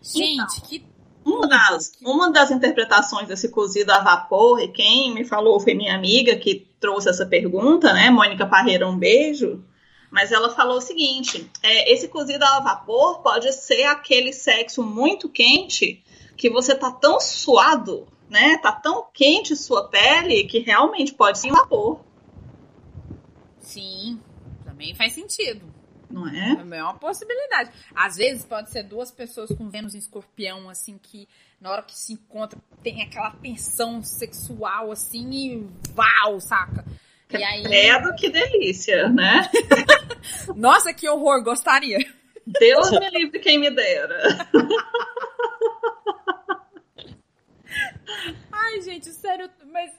Gente, então. que uma das, uma das interpretações desse cozido a vapor, e quem me falou foi minha amiga que trouxe essa pergunta, né? Mônica Parreira, um beijo. Mas ela falou o seguinte: é, esse cozido a vapor pode ser aquele sexo muito quente que você tá tão suado, né? Tá tão quente sua pele que realmente pode ser vapor. Sim, também faz sentido não é? É uma possibilidade. Às vezes pode ser duas pessoas com Vênus em escorpião, assim, que na hora que se encontra tem aquela tensão sexual, assim, e val, saca? E aí... Credo, que delícia, né? [laughs] Nossa, que horror, gostaria. Deus me livre quem me dera. [laughs] Ai, gente, sério, mas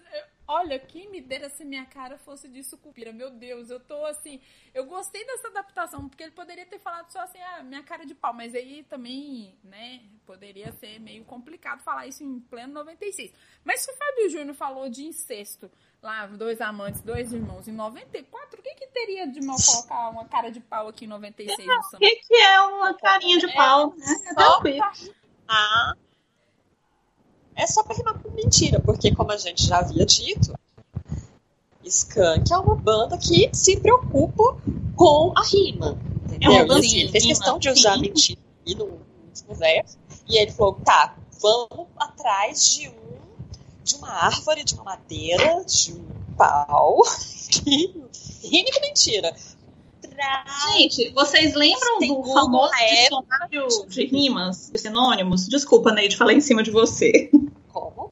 Olha, quem me dera se minha cara fosse de sucupira. Meu Deus, eu tô assim. Eu gostei dessa adaptação, porque ele poderia ter falado só assim, ah, minha cara de pau. Mas aí também, né, poderia ser meio complicado falar isso em pleno 96. Mas se o Fábio Júnior falou de incesto, lá, dois amantes, dois irmãos, em 94, o que, que teria de mal colocar uma cara de pau aqui em 96? O que, que é uma carinha de pau? É, né? É tranquilo. Ah é só pra rimar com mentira, porque como a gente já havia dito, Skank é uma banda que se preocupa com a rima. Entendeu? É e assim, ele fez questão de usar sim. mentira no último verso. E ele falou: tá, vamos atrás de um de uma árvore, de uma madeira, de um pau [laughs] que rime com mentira. Gente, vocês lembram do famoso dicionário de rimas, de sinônimos? Desculpa, Neide, falei em cima de você. Como?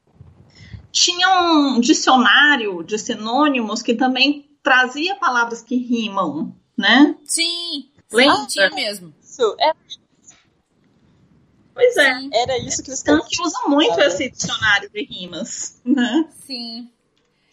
Tinha um dicionário de sinônimos que também trazia palavras que rimam, né? Sim, Lembra? tinha mesmo. Isso, é. Pois é. Sim. Era isso que você que usa muito esse dicionário de rimas, né? Sim.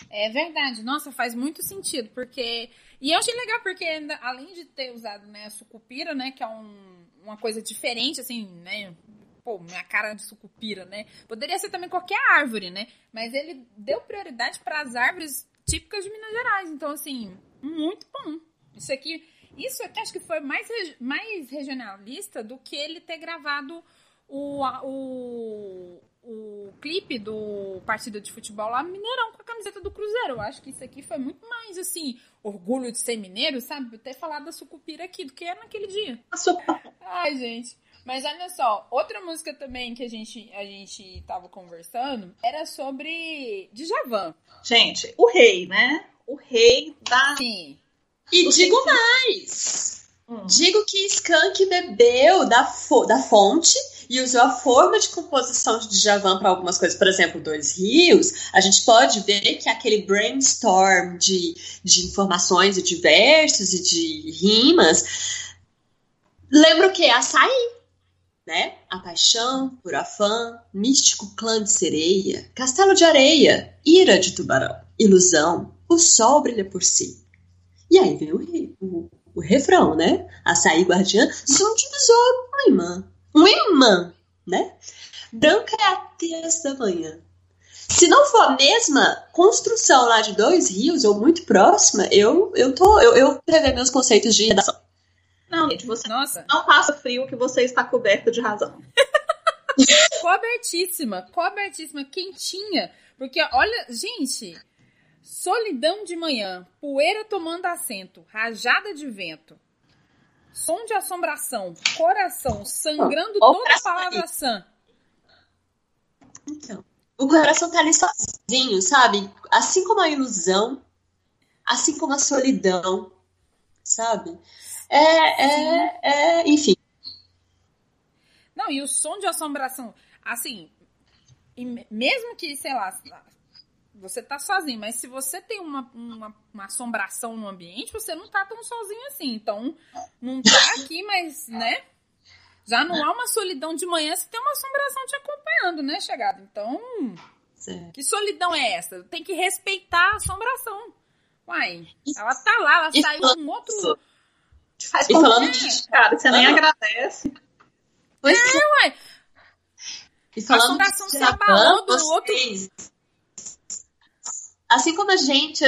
É verdade. Nossa, faz muito sentido, porque e eu achei legal porque, além de ter usado né, a sucupira, né, que é um, uma coisa diferente, assim, né, pô, minha cara de sucupira, né, poderia ser também qualquer árvore, né, mas ele deu prioridade para as árvores típicas de Minas Gerais, então, assim, muito bom. Isso aqui, isso aqui acho que foi mais, mais regionalista do que ele ter gravado o, o, o clipe do partido de futebol lá, Mineirão, com a camiseta do Cruzeiro. Eu acho que isso aqui foi muito mais, assim, orgulho de ser mineiro, sabe? Ter falado da sucupira aqui do que é naquele dia. Ai, gente. Mas olha só, outra música também que a gente, a gente tava conversando era sobre Djavan. Gente, o rei, né? O rei da. Sim. E digo mais. Hum. Digo que Skank bebeu da, fo da fonte e usou a forma de composição de Djavan para algumas coisas. Por exemplo, Dois Rios, a gente pode ver que aquele brainstorm de, de informações e de versos e de rimas lembra o que? Açaí né? A paixão, por afã, místico clã de sereia, castelo de areia, ira de tubarão, ilusão, o sol brilha por si. E aí vem o, o, o refrão, né? Açaí guardiã, de besouro, um imã. Um imã, né? Branca é a tez da manhã. Se não for a mesma construção lá de dois rios, ou muito próxima, eu, eu tô. Eu, eu prever meus conceitos de redação. Não, gente, você Nossa. não passa frio que você está coberta de razão. [laughs] cobertíssima, cobertíssima, quentinha. Porque, olha, gente, solidão de manhã, poeira tomando assento, rajada de vento, som de assombração, coração sangrando oh, toda a palavra sã. Então, o coração tá ali sozinho, sabe? Assim como a ilusão, assim como a solidão, sabe? É, é, é, enfim. Não, e o som de assombração, assim, mesmo que, sei lá, você tá sozinho, mas se você tem uma, uma, uma, assombração no ambiente, você não tá tão sozinho assim. Então, não tá aqui, mas, né? Já não há uma solidão de manhã se tem uma assombração te acompanhando, né, chegada? Então, certo. que solidão é essa? Tem que respeitar a assombração. Uai, ela tá lá, ela saiu com outro, te faz e falando disso, cara, você nem agradece. Pois é, ué. E falando a fundação se abalou do outro. Assim como a gente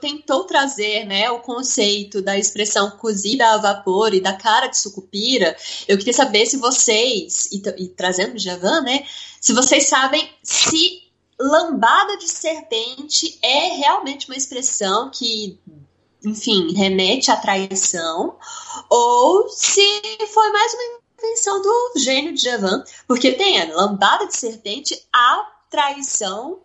tentou trazer né, o conceito da expressão cozida a vapor e da cara de sucupira, eu queria saber se vocês, e, e trazendo o Javan, né, se vocês sabem se lambada de serpente é realmente uma expressão que enfim, remete à traição, ou se foi mais uma invenção do gênio de Javan, porque tem a lambada de serpente, a traição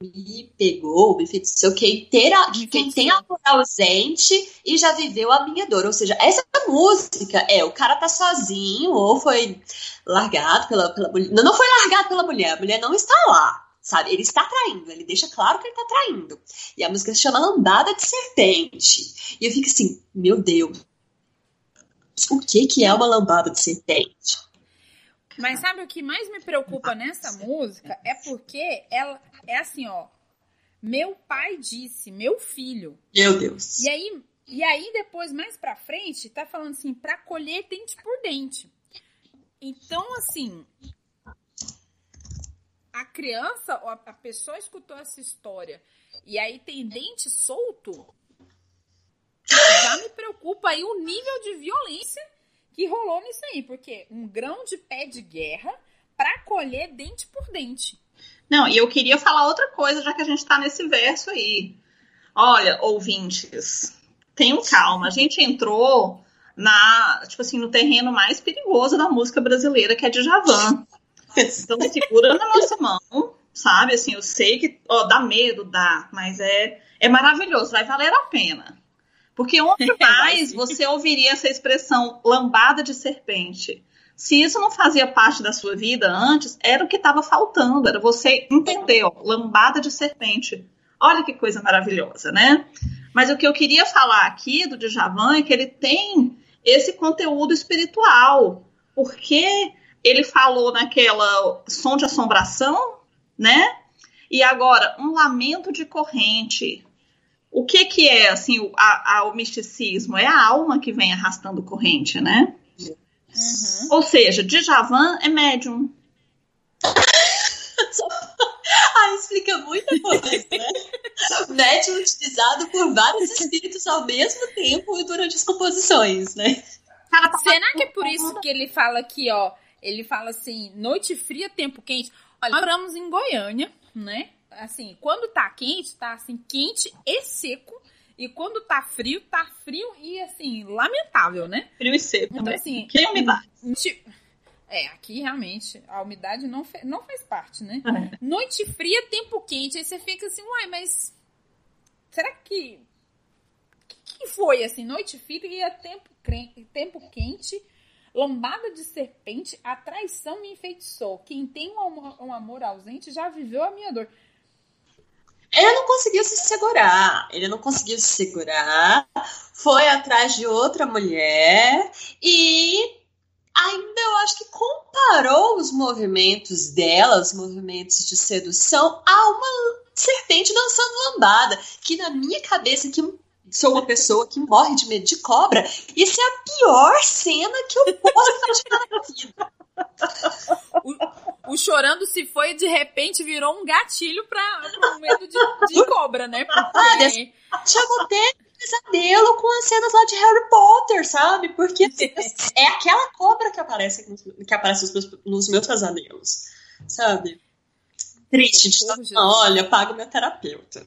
me pegou, me feitiçou, quem, ter a, quem tem amor ausente e já viveu a minha dor. Ou seja, essa música é o cara tá sozinho ou foi largado pela, pela mulher. Não, não foi largado pela mulher, a mulher não está lá sabe? Ele está traindo, ele deixa claro que ele está traindo. E a música se chama Lambada de Serpente. E eu fico assim, meu Deus, o que que é uma lambada de serpente? Mas sabe o que mais me preocupa nessa música é porque ela é assim, ó. Meu pai disse, meu filho. Meu Deus. E aí, e aí depois mais para frente tá falando assim, para colher dente por dente. Então, assim, a criança, ou a pessoa escutou essa história e aí tem dente solto, já me preocupa aí o nível de violência que rolou nisso aí, porque um grão de pé de guerra para colher dente por dente. Não, e eu queria falar outra coisa, já que a gente está nesse verso aí. Olha, ouvintes, tenham calma. A gente entrou na, tipo assim, no terreno mais perigoso da música brasileira, que é de Javan. Então segura na nossa mão, sabe? Assim, eu sei que ó, dá medo, dá, mas é, é maravilhoso, vai valer a pena. Porque onde [laughs] mais você ouviria essa expressão lambada de serpente? Se isso não fazia parte da sua vida antes, era o que estava faltando, era você entender, ó, lambada de serpente. Olha que coisa maravilhosa, né? Mas o que eu queria falar aqui do Djavan é que ele tem esse conteúdo espiritual, porque ele falou naquela som de assombração, né? E agora, um lamento de corrente. O que que é, assim, a, a, o misticismo? É a alma que vem arrastando corrente, né? Uhum. Ou seja, Djavan é médium. [laughs] ah, explica muita coisa, né? [laughs] médium utilizado por vários espíritos ao mesmo tempo e durante as composições, né? Tá Será que é por isso que ele fala aqui, ó, ele fala assim: noite fria, tempo quente. Olha, nós moramos em Goiânia, né? Assim, quando tá quente, tá assim, quente e seco. E quando tá frio, tá frio e assim, lamentável, né? Frio e seco. Então, assim. Que umidade. É, aqui realmente a umidade não, não faz parte, né? É. Noite fria, tempo quente. Aí você fica assim, uai, mas será que. O que foi assim? Noite fria, tempo, tempo quente, lambada de serpente, a traição me enfeitiçou. Quem tem um um amor ausente já viveu a minha dor. Ele não conseguiu se segurar. Ele não conseguiu se segurar. Foi atrás de outra mulher e ainda eu acho que comparou os movimentos dela, os movimentos de sedução, a uma serpente dançando lambada. Que na minha cabeça, que sou uma pessoa que morre de medo de cobra, isso é a pior cena que eu posso imaginar na vida. O, o, chorando se foi de repente virou um gatilho para o medo de, de, cobra, né? Porque... Chegou até pesadelo com as cenas lá de Harry Potter, sabe? Porque é aquela cobra que aparece, que aparece nos meus, nos meus pesadelos, sabe? Triste. olha, paga meu terapeuta.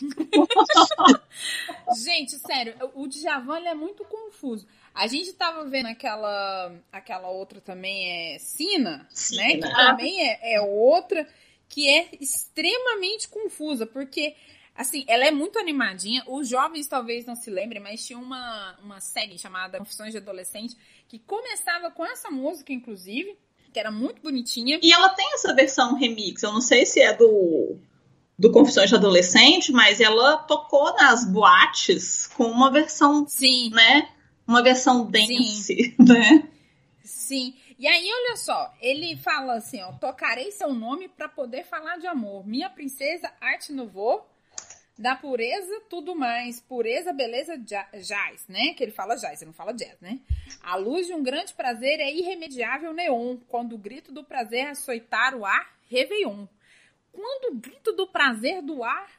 [laughs] Gente, sério, o Djavan é muito confuso. A gente tava vendo aquela aquela outra também é Sina, Sina. né? Que também é, é outra que é extremamente confusa, porque assim, ela é muito animadinha. Os jovens talvez não se lembrem, mas tinha uma, uma série chamada Confissões de Adolescente que começava com essa música, inclusive, que era muito bonitinha. E ela tem essa versão remix, eu não sei se é do do Confissões de Adolescente, mas ela tocou nas boates com uma versão, Sim. né? Uma versão dance, Sim. né? Sim. E aí, olha só, ele fala assim, ó, tocarei seu nome para poder falar de amor. Minha princesa, arte nouveau, da pureza, tudo mais. Pureza, beleza, jazz, né? Que ele fala jazz, ele não fala jazz, né? A luz de um grande prazer é irremediável neon, quando o grito do prazer açoitar o ar, réveillon quando o grito do prazer do ar,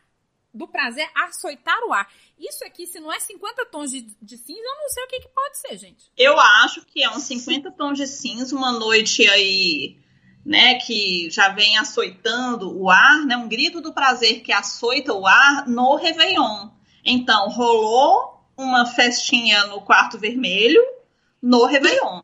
do prazer açoitar o ar. Isso aqui, se não é 50 tons de, de cinza, eu não sei o que, que pode ser, gente. Eu acho que é uns 50 tons de cinza, uma noite aí, né, que já vem açoitando o ar, né, um grito do prazer que açoita o ar no Réveillon. Então, rolou uma festinha no quarto vermelho no Réveillon.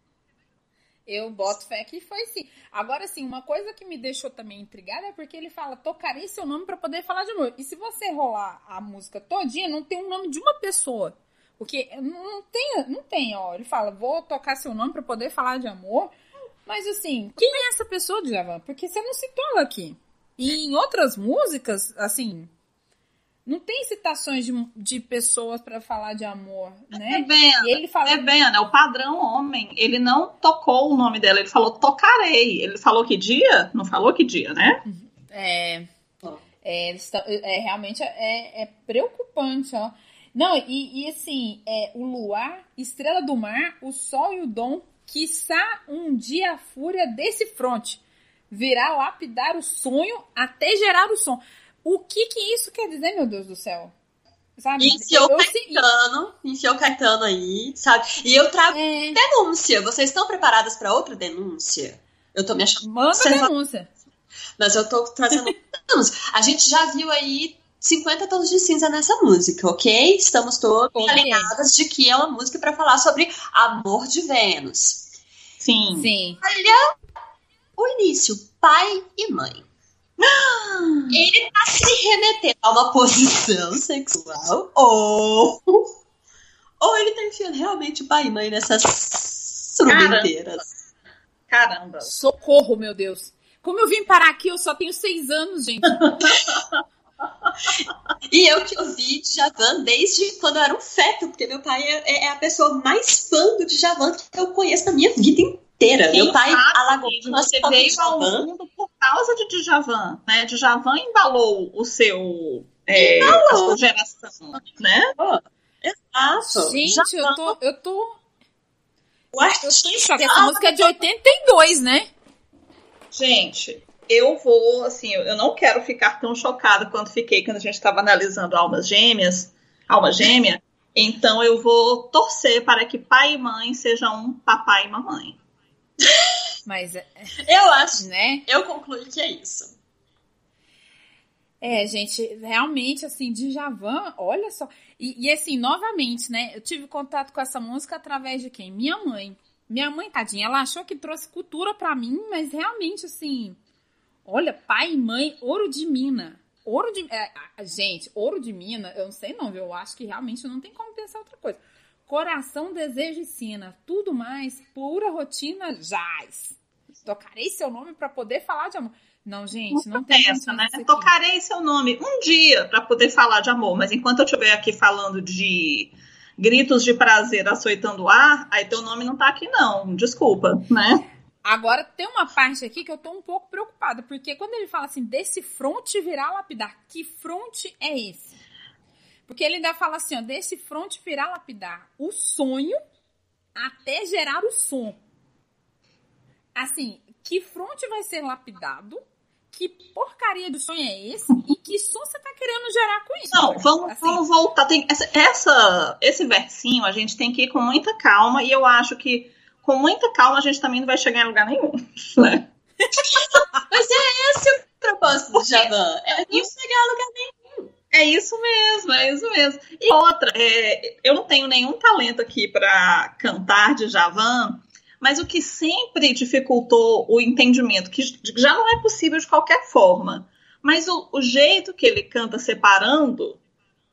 Eu boto fé que foi sim. Agora, assim, uma coisa que me deixou também intrigada é porque ele fala, tocarei seu nome para poder falar de amor. E se você rolar a música todinha, não tem o nome de uma pessoa. Porque não tem, não tem, ó. Ele fala, vou tocar seu nome para poder falar de amor. Mas assim, quem é essa pessoa, Djavan? Porque você não citou ela aqui. E em outras músicas, assim, não tem citações de, de pessoas para falar de amor, né? É bem, e ele fala... é bem, né? O padrão homem, ele não tocou o nome dela, ele falou tocarei. Ele falou que dia? Não falou que dia, né? É. É, é realmente é, é, preocupante, ó. Não, e, e assim, é, o luar, estrela do mar, o sol e o dom, quiçá um dia a fúria desse fronte virá lapidar o sonho até gerar o som. O que que isso quer dizer, meu Deus do céu? Sabe? Iniciou o Caetano, iniciou o Caetano aí, sabe? E eu trago é... denúncia. Vocês estão preparadas para outra denúncia? Eu tô me achando. Manda denúncia. Mas eu tô trazendo denúncia. A gente já viu aí 50 tons de cinza nessa música, ok? Estamos todos okay. alinhadas de que é uma música para falar sobre amor de Vênus. Sim. Sim. Olha o início, pai e mãe. [gasps] Ele tá se remetendo a uma posição sexual ou. Ou ele tá enfiando realmente pai e mãe nessas. Caramba. Caramba. Socorro, meu Deus. Como eu vim parar aqui, eu só tenho seis anos, gente. [laughs] e eu que ouvi Djavan desde quando eu era um feto, porque meu pai é, é a pessoa mais fã do Djavan que eu conheço na minha vida inteira inteira. Meu pai alagou. Você veio ao mundo por causa de Djavan, né? Djavan embalou o seu é, a sua geração, né? exato. Gente, Javan. eu tô, eu tô. O artista. Essa música é de 82, né? Gente, eu vou, assim, eu não quero ficar tão chocada quanto fiquei quando a gente estava analisando Almas Gêmeas, Alma Gêmea. Então eu vou torcer para que pai e mãe sejam um papai e mamãe. Mas é, eu acho, né? Eu concluí que é isso. É, gente, realmente, assim, de Javan, olha só. E, e, assim, novamente, né? Eu tive contato com essa música através de quem? Minha mãe. Minha mãe, tadinha, ela achou que trouxe cultura para mim, mas realmente, assim, olha, pai e mãe, ouro de mina. Ouro de. É, gente, ouro de mina, eu não sei não, viu? Eu acho que realmente não tem como pensar outra coisa. Coração, desejo e sina. Tudo mais, pura rotina, jaz. Tocarei seu nome para poder falar de amor. Não, gente, não tem essa, né? Tocarei seu nome um dia para poder falar de amor, mas enquanto eu estiver aqui falando de gritos de prazer açoitando o ar, aí teu nome não tá aqui não, desculpa, né? Agora tem uma parte aqui que eu tô um pouco preocupada, porque quando ele fala assim, desse fronte virá lapidar, que fronte é esse? Porque ele ainda fala assim, ó, desse fronte virá lapidar o sonho até gerar o som. Assim, que fronte vai ser lapidado que porcaria do sonho é esse e que som você tá querendo gerar com isso? Não, vamos, assim. vamos voltar. Tem, essa, essa, esse versinho a gente tem que ir com muita calma e eu acho que com muita calma a gente também não vai chegar em lugar nenhum, [laughs] né? Mas é esse o propósito do Javan, é não chegar a lugar nenhum. É isso mesmo, é isso mesmo. E outra, é, eu não tenho nenhum talento aqui para cantar de Javan, mas o que sempre dificultou o entendimento, que já não é possível de qualquer forma, mas o, o jeito que ele canta separando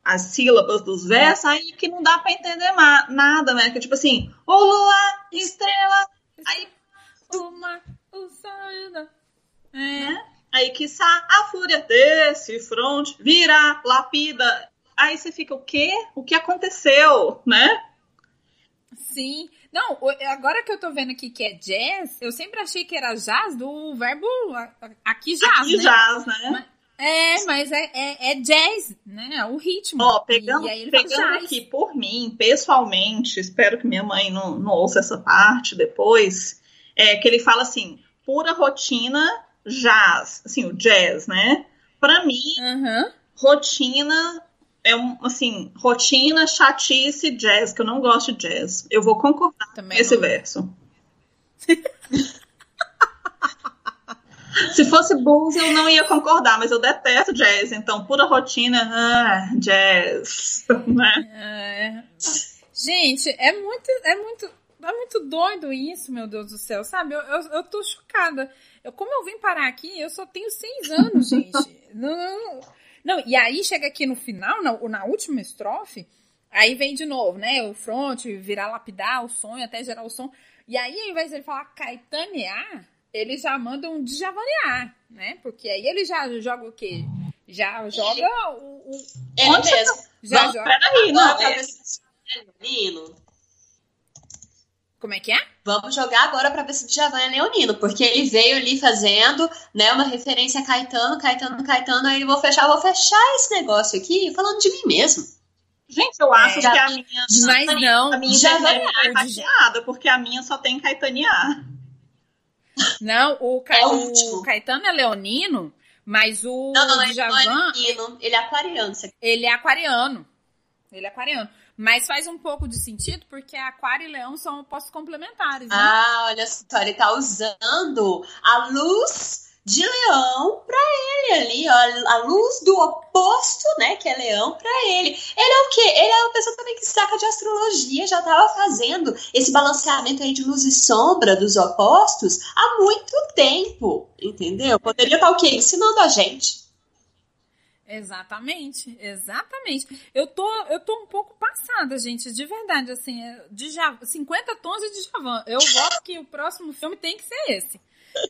as sílabas dos versos, aí que não dá para entender nada, né? Que tipo assim, ô lua, estrela, aí. Uma, o sonho é. Aí que a fúria desse fronte vira lapida. Aí você fica, o quê? O que aconteceu, né? Sim. Não, agora que eu tô vendo aqui que é jazz, eu sempre achei que era jazz do verbo aqui jazz, aqui né? jazz, né? Mas, é, mas é, é, é, jazz, né? O ritmo. Ó, pegando, pegando aqui por mim, pessoalmente, espero que minha mãe não, não ouça essa parte depois, é que ele fala assim, pura rotina jazz, assim, o jazz, né? Pra mim, uhum. rotina é um, assim, rotina, chatice, jazz, que eu não gosto de jazz. Eu vou concordar Também com esse não. verso. [laughs] Se fosse blues, eu não ia concordar, mas eu detesto jazz, então pura rotina, ah, jazz, [laughs] né? É. Gente, é muito, é muito, é muito doido isso, meu Deus do céu, sabe? Eu, eu, eu tô chocada. Eu, como eu vim parar aqui, eu só tenho seis anos, gente. [laughs] não, não não, e aí chega aqui no final, na, na última estrofe, aí vem de novo, né? O front, virar lapidar o sonho, até gerar o som. E aí, ao invés de ele falar caetanear, ele já manda um djavanear, né? Porque aí ele já joga o quê? Já joga o. o... Ele mesmo. Já não, joga. Peraí, não. É... Menino. Como é que é? Vamos jogar agora para ver se o Djavan é leonino, porque ele veio ali fazendo, né, uma referência a Caetano, Caetano, Caetano, aí eu vou fechar, vou fechar esse negócio aqui falando de mim mesmo. Gente, eu acho é, que a minha. Mas não, a minha já vai é hackeada, porque a minha só tem Caetanear. Não, o, Ca... é o, o Caetano é leonino, mas o não, não, Djavan. Não é leonino, ele é aquariano. Ele é aquariano. Ele é aquariano. Mas faz um pouco de sentido porque aquário e leão são opostos complementares. Né? Ah, olha só, ele tá usando a luz de leão para ele ali, ó, a luz do oposto, né, que é leão, para ele. Ele é o quê? Ele é uma pessoa também que saca de astrologia, já tava fazendo esse balanceamento aí de luz e sombra dos opostos há muito tempo, entendeu? Poderia estar o quê? Ensinando a gente. Exatamente, exatamente. Eu tô, eu tô um pouco passada, gente, de verdade, assim, é, de 50 tons de Djavan. Eu voto que o próximo filme tem que ser esse.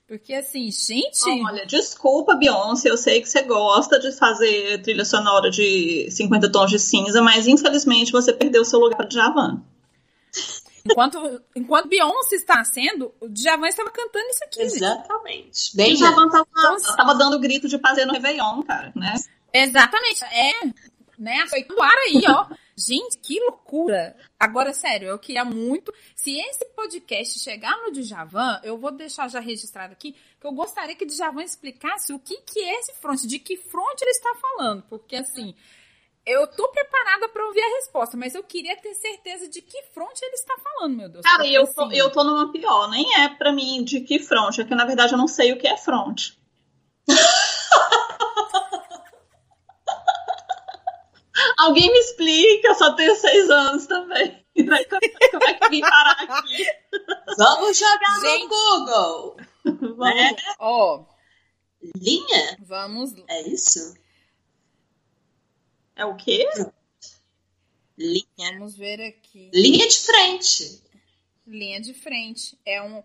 Porque assim, gente. Olha, desculpa, Beyoncé, eu sei que você gosta de fazer trilha sonora de 50 tons de cinza, mas infelizmente você perdeu seu lugar para Djavan. Enquanto, enquanto Beyoncé está sendo, o Djavan estava cantando isso aqui. Exatamente. Bem, Djavan estava então, tava dando grito de fazer no Réveillon, cara, né? Exatamente. É, né? Foi ar aí, ó. Gente, que loucura! Agora, sério, eu queria muito. Se esse podcast chegar no Djavan, eu vou deixar já registrado aqui que eu gostaria que o Djavan explicasse o que, que é esse front, de que front ele está falando. Porque, assim, eu tô preparada para ouvir a resposta, mas eu queria ter certeza de que front ele está falando, meu Deus. Cara, eu, assim... eu tô numa pior. Nem é para mim de que front, é que na verdade eu não sei o que é front. [laughs] Alguém me explica, eu só tenho seis anos também. [laughs] Como é que eu vim parar aqui? Vamos jogar Gente, no Google. Vamos. É. Ó. Linha? Vamos. É isso? É o quê? Linha. Vamos ver aqui. Linha de frente. Linha de frente. É um,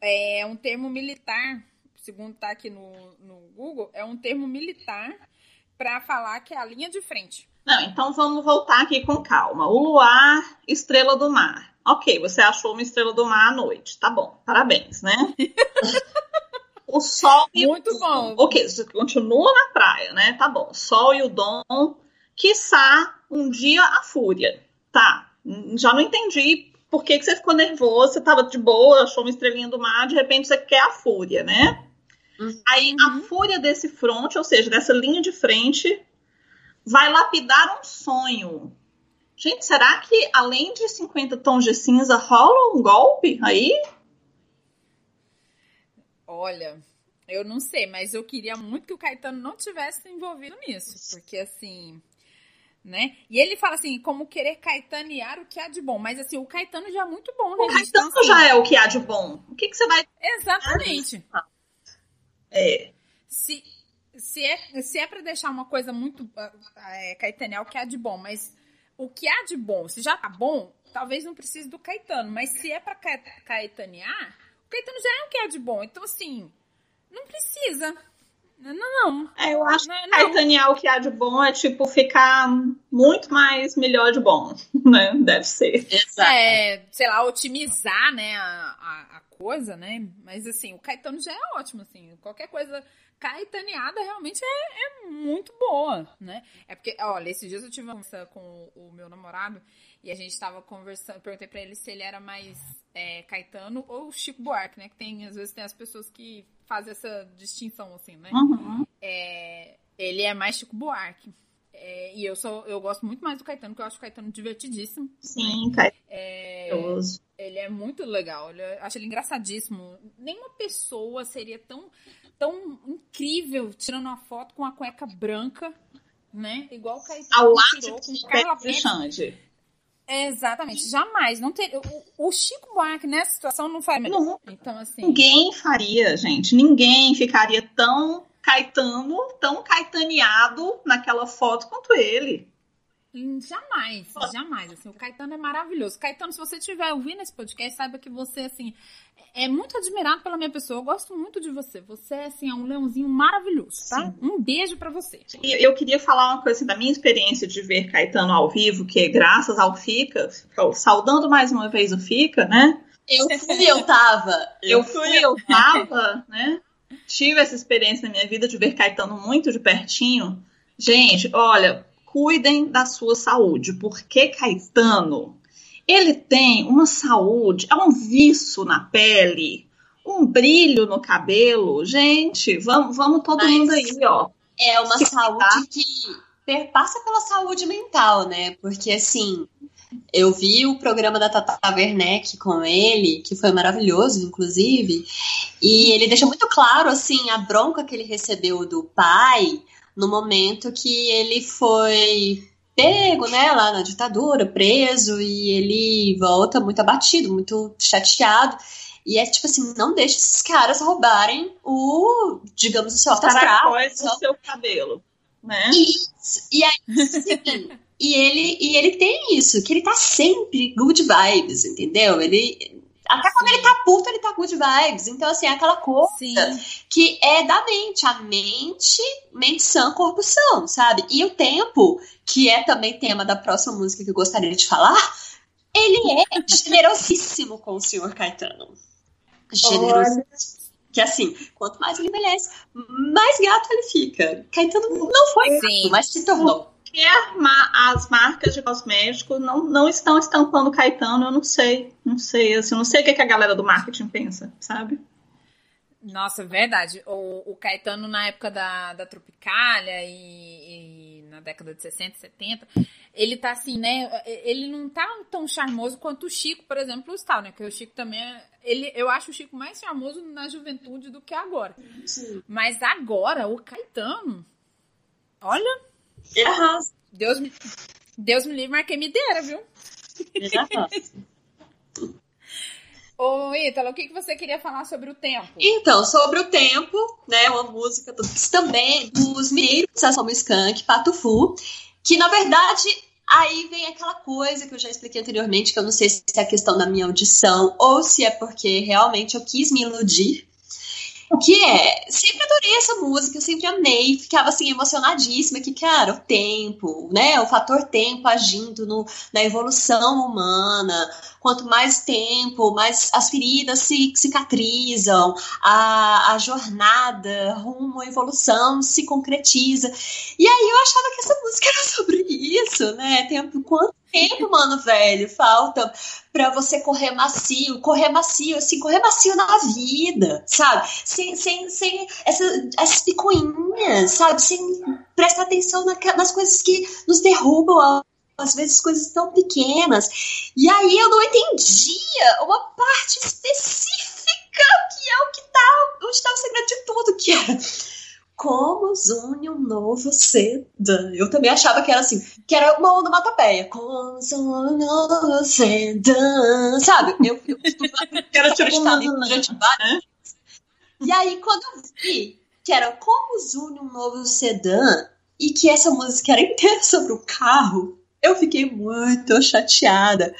é um termo militar, segundo está aqui no, no Google, é um termo militar para falar que é a linha de frente. Não, então vamos voltar aqui com calma. O luar, estrela do mar. Ok, você achou uma estrela do mar à noite. Tá bom, parabéns, né? [laughs] o sol e Muito o bom. Ok, você continua na praia, né? Tá bom. Sol e o dom, quiçá um dia a fúria. Tá, já não entendi por que, que você ficou nervoso, você tava de boa, achou uma estrelinha do mar, de repente você quer a fúria, né? Uhum. Aí a fúria desse fronte, ou seja, dessa linha de frente, vai lapidar um sonho. Gente, será que além de 50 tons de cinza rola um golpe aí? Olha, eu não sei, mas eu queria muito que o Caetano não tivesse envolvido nisso, porque assim, né? E ele fala assim, como querer caetanear o que há de bom. Mas assim, o Caetano já é muito bom, né? O Caetano então, assim, já é o que há de bom. O que, que você vai. Exatamente. É. Se, se é, se é para deixar uma coisa muito ah, é, caetanear o que há de bom, mas o que há de bom, se já tá bom, talvez não precise do Caetano. Mas se é para caetanear, o Caetano já é o que há de bom. Então, assim, não precisa. Não, não. É, eu acho não, que Caetanear o que há de bom é, tipo, ficar muito mais melhor de bom, [laughs] né? Deve ser. Exato. É, sei lá, otimizar, né, a, a, a, coisa, né? Mas, assim, o Caetano já é ótimo, assim. Qualquer coisa caetaneada realmente é, é muito boa, né? É porque, olha, esses dias eu tive uma conversa com o meu namorado e a gente tava conversando, perguntei pra ele se ele era mais é, Caetano ou Chico Buarque, né? Que tem, às vezes tem as pessoas que fazem essa distinção, assim, né? Uhum. É, ele é mais Chico Buarque. É, e eu sou, eu gosto muito mais do Caetano, porque eu acho o Caetano divertidíssimo. Sim, Caetano. É, ele é muito legal, eu acho ele engraçadíssimo. Nenhuma pessoa seria tão, tão incrível tirando uma foto com a cueca branca, né? Igual o Caetano Ao lado de Carla Xande. Exatamente, jamais. Não ter, o, o Chico Buarque nessa situação não faria. Não, então, assim. Ninguém faria, gente. Ninguém ficaria tão Caetano, tão caetaneado naquela foto quanto ele. Hum, jamais, jamais. Assim, o Caetano é maravilhoso. Caetano, se você estiver ouvindo esse podcast, saiba que você, assim, é muito admirado pela minha pessoa. Eu gosto muito de você. Você, assim, é um leãozinho maravilhoso, tá? Sim. Um beijo para você. Eu queria falar uma coisa assim, da minha experiência de ver Caetano ao vivo, que graças ao Fica, saudando mais uma vez o Fica, né? Eu [laughs] fui, eu tava. Eu fui, eu tava, né? Tive essa experiência na minha vida de ver Caetano muito de pertinho. Gente, olha, cuidem da sua saúde, porque Caetano, ele tem uma saúde, é um viço na pele, um brilho no cabelo. Gente, vamos, vamos todo Mas mundo aí, ó. É uma saúde que passa pela saúde mental, né? Porque assim, eu vi o programa da Tata Werneck com ele, que foi maravilhoso, inclusive, e ele deixa muito claro, assim, a bronca que ele recebeu do pai no momento que ele foi pego, né, lá na ditadura, preso, e ele volta muito abatido, muito chateado. E é tipo assim, não deixe esses caras roubarem o, digamos, o seu astral. o seu cabelo, né? Isso. E aí, sim, e ele, e ele tem isso, que ele tá sempre good vibes, entendeu? Ele, até quando ele tá puto, ele tá good vibes. Então, assim, é aquela coisa Sim. que é da mente. A mente, mente sã, corpo são, sabe? E o tempo, que é também tema da próxima música que eu gostaria de falar, ele é generosíssimo com o senhor Caetano. Generoso. Que assim, quanto mais ele envelhece, mais gato ele fica. Caetano não foi gato, mas se tornou que as marcas de cosméticos não, não estão estampando Caetano, eu não sei. Não sei, assim, não sei o que, que a galera do marketing pensa, sabe? Nossa, verdade. O, o Caetano, na época da, da Tropicália e, e, na década de 60, 70, ele tá assim, né? Ele não tá tão charmoso quanto o Chico, por exemplo, está, né? Porque o Chico também é. Ele, eu acho o Chico mais charmoso na juventude do que agora. Sim. Mas agora, o Caetano. Olha, ele arrasa. Deus me, Deus me livre, marquei mideira, viu? Ele [laughs] arrasa. Ô, Ítalo, o que, que você queria falar sobre o tempo? Então, sobre o tempo, né? Uma música do, também dos mineiros, como Skank, Patufu, que na verdade aí vem aquela coisa que eu já expliquei anteriormente, que eu não sei se é a questão da minha audição ou se é porque realmente eu quis me iludir que é, sempre adorei essa música, eu sempre amei, ficava assim emocionadíssima que, cara, o tempo, né, o fator tempo agindo no, na evolução humana, quanto mais tempo, mais as feridas se cicatrizam, a, a jornada rumo à evolução se concretiza. E aí eu achava que essa música era sobre isso, né, tempo, quanto tempo, mano, velho, falta para você correr macio, correr macio, assim, correr macio na vida, sabe? Sem, sem, sem essa, essas picuinhas, sabe? Sem prestar atenção na, nas coisas que nos derrubam, às vezes coisas tão pequenas. E aí eu não entendia uma parte específica que é o que tá, onde está o segredo de tudo, que era como une um novo sedã. Eu também achava que era assim, que era uma onomatopeia. Como um novo sedã. Sabe? Eu, eu, eu era tipo uma durante. E aí, quando eu vi que era como une um novo sedã e que essa música era inteira sobre o carro, eu fiquei muito chateada.